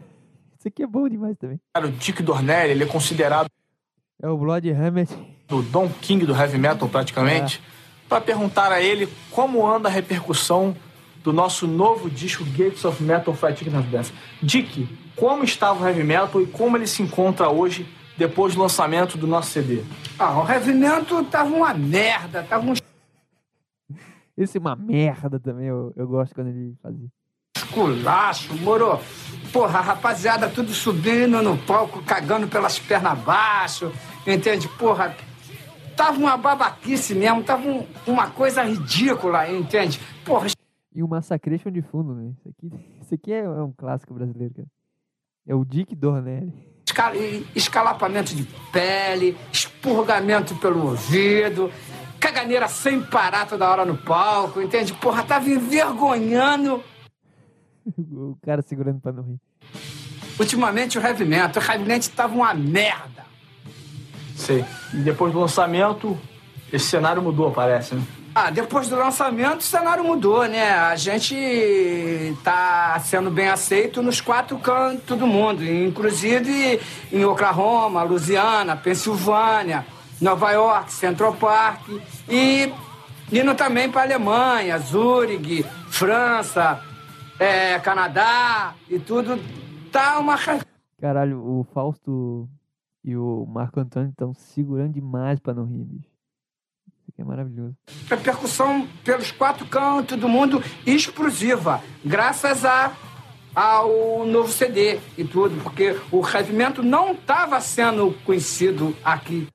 Isso aqui é bom demais também. Dick Dornelli, ele é considerado É o Blood Hammer. o Don King do heavy metal praticamente, para perguntar a ele como anda a repercussão do nosso novo disco Gates of Metal Chicken of Dance. Dick, como estava o heavy metal e como ele se encontra hoje depois do lançamento do nosso CD? Ah, o revimento tava uma merda, tava um Esse é uma merda também. Eu, eu gosto quando ele fazia. Esculacho, moro. Porra, rapaziada tudo subindo no palco, cagando pelas pernas abaixo, entende? Porra, tava uma babaquice mesmo, tava um- uma coisa ridícula, entende? Porra, E o Massacration de fundo, né? Isso aqui, <laughs> isso aqui é, um clássico brasileiro, cara. É o Dick Dornelli. esca- escalapamento de pele, expurgamento pelo ouvido, caganeira sem parar toda hora no palco, entende? Porra, tava envergonhando <laughs> O cara segurando pra não rir. ultimamente o heavy metal. O heavy metal tava uma merda. Sei. E depois do lançamento, esse cenário mudou, parece, né? Ah, depois do lançamento o cenário mudou, né? A gente tá sendo bem aceito nos quatro cantos do mundo, inclusive em Oklahoma, Louisiana, Pensilvânia, Nova York, Central Park e indo também para Alemanha, Zurich, França, é, Canadá e tudo. Tá uma Caralho, o Fausto e o Marco Antônio estão segurando demais pra não rir, bicho. Isso aqui é maravilhoso. repercussão pelos quatro cantos do mundo explosiva, graças a, ao novo CD e tudo, porque o metal não estava sendo conhecido aqui.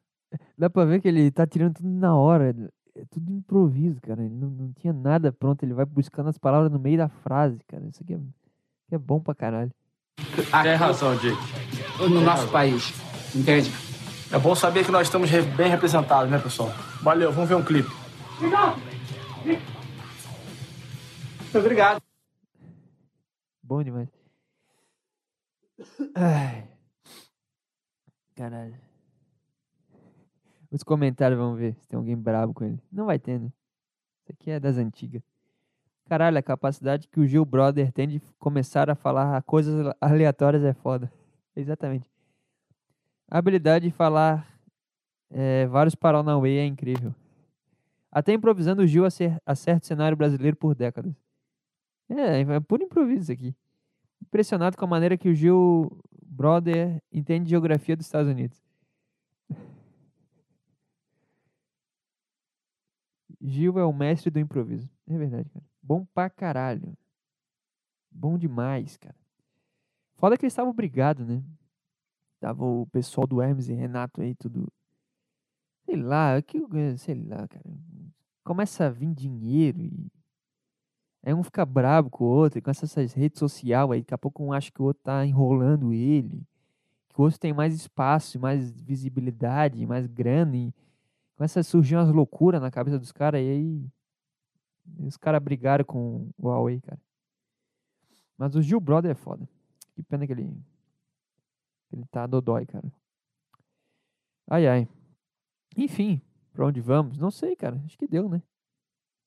Dá pra ver que ele tá tirando tudo na hora. É tudo improviso, cara. Ele não, não tinha nada pronto. Ele vai buscando as palavras no meio da frase, cara. Isso aqui é, é bom pra caralho. aqui razão, Dick. no nosso país, entende? É bom saber que nós estamos bem representados, né, pessoal? Valeu, vamos ver um clipe. Obrigado. Bom demais. Ai. Caralho. Os comentários, vamos ver se tem alguém bravo com ele. Não vai ter, né? Isso aqui é das antigas. Caralho, a capacidade que o Gil Brother tem de começar a falar coisas aleatórias é foda. <laughs> Exatamente. A habilidade de falar é, vários Paranauê é incrível. Até improvisando, o Gil acer- acerta o cenário brasileiro por décadas. É, é puro improviso isso aqui. Impressionado com a maneira que o Gil brother entende geografia dos Estados Unidos. Gil é o mestre do improviso. É verdade, cara. Bom pra caralho. Bom demais, cara. Foda que eles estavam brigados, né? Tava o pessoal do Hermes e Renato aí, tudo. Sei lá, que, sei lá, cara. Começa a vir dinheiro e. Aí um fica bravo com o outro, com essas redes sociais aí, daqui a pouco um acha que o outro tá enrolando ele, que o outro tem mais espaço, mais visibilidade, mais grana, e começa a surgir umas loucuras na cabeça dos caras, e aí os caras brigaram com o Huawei, cara. Mas o Gil Brother é foda. Que pena que ele. Ele tá dodói, cara. Ai, ai. Enfim, pra onde vamos? Não sei, cara. Acho que deu, né?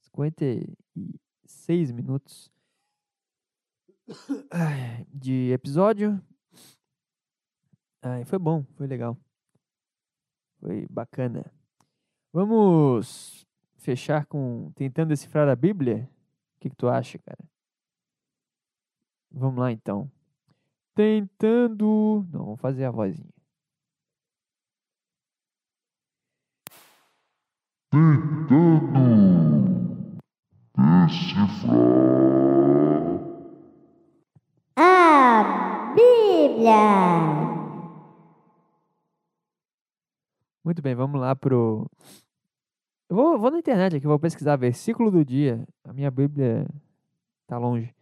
56 minutos de episódio. Ai, foi bom, foi legal. Foi bacana. Vamos fechar com tentando decifrar a Bíblia? O que, que tu acha, cara? Vamos lá então. Tentando. Não, vamos fazer a vozinha. Tentando decifrar a Bíblia. Muito bem, vamos lá pro. Eu vou, vou na internet aqui, vou pesquisar versículo do dia. A minha Bíblia tá longe.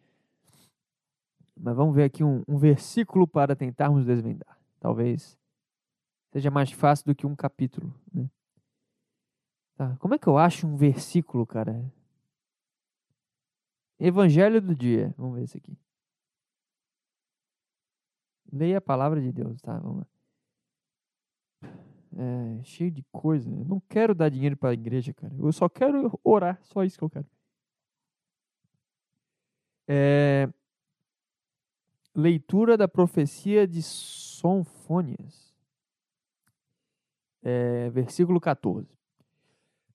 Mas vamos ver aqui um, um versículo para tentarmos desvendar. Talvez seja mais fácil do que um capítulo, né? Tá, como é que eu acho um versículo, cara? Evangelho do dia. Vamos ver esse aqui. Leia a palavra de Deus, tá? Vamos lá. É, cheio de coisa. Eu não quero dar dinheiro para a igreja, cara. Eu só quero orar. Só isso que eu quero. É, leitura da profecia de Sonfônias. É, versículo 14.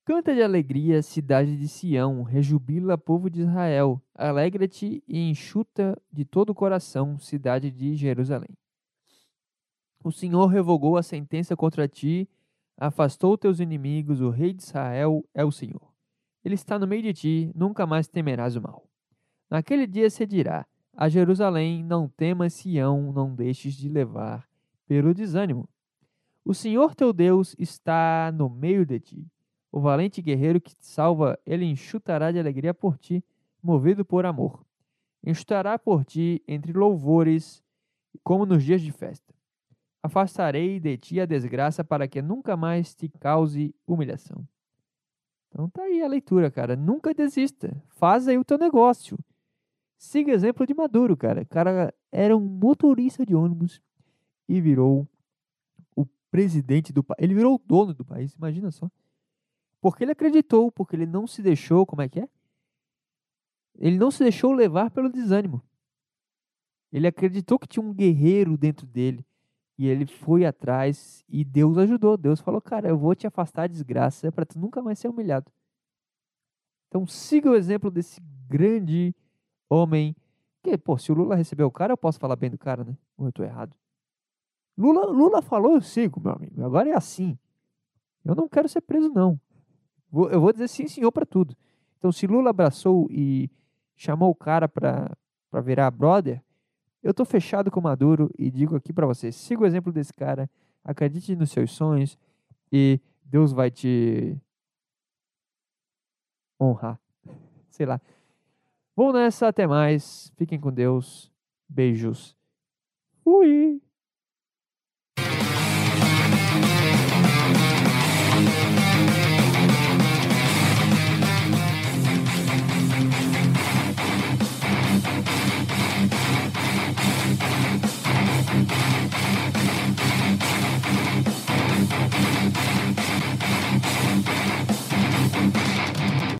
Canta de alegria, cidade de Sião, rejubila, povo de Israel. Alegra-te e enxuta de todo o coração, cidade de Jerusalém. O Senhor revogou a sentença contra ti, afastou teus inimigos, o rei de Israel é o Senhor. Ele está no meio de ti, nunca mais temerás o mal. Naquele dia se dirá: A Jerusalém, não temas Sião, não deixes de levar pelo desânimo. O Senhor teu Deus está no meio de ti. O valente guerreiro que te salva, ele enxutará de alegria por ti, movido por amor. Enxutará por ti entre louvores, como nos dias de festa. Afastarei de ti a desgraça para que nunca mais te cause humilhação. Então tá aí a leitura, cara. Nunca desista. Faz aí o teu negócio. Siga exemplo de Maduro, cara. O cara era um motorista de ônibus e virou o presidente do país. Ele virou o dono do país, imagina só. Porque ele acreditou, porque ele não se deixou, como é que é? Ele não se deixou levar pelo desânimo. Ele acreditou que tinha um guerreiro dentro dele. E ele foi atrás e Deus ajudou. Deus falou: Cara, eu vou te afastar da desgraça para tu nunca mais ser humilhado. Então siga o exemplo desse grande homem. Que, pô, se o Lula recebeu o cara, eu posso falar bem do cara, né? Ou eu tô errado? Lula, Lula falou, eu sigo, meu amigo. Agora é assim. Eu não quero ser preso, não. Eu vou dizer sim, senhor, para tudo. Então, se Lula abraçou e chamou o cara para virar brother, eu tô fechado com o Maduro e digo aqui para você, siga o exemplo desse cara, acredite nos seus sonhos e Deus vai te honrar. <laughs> Sei lá. Vou nessa, até mais. Fiquem com Deus. Beijos. Fui.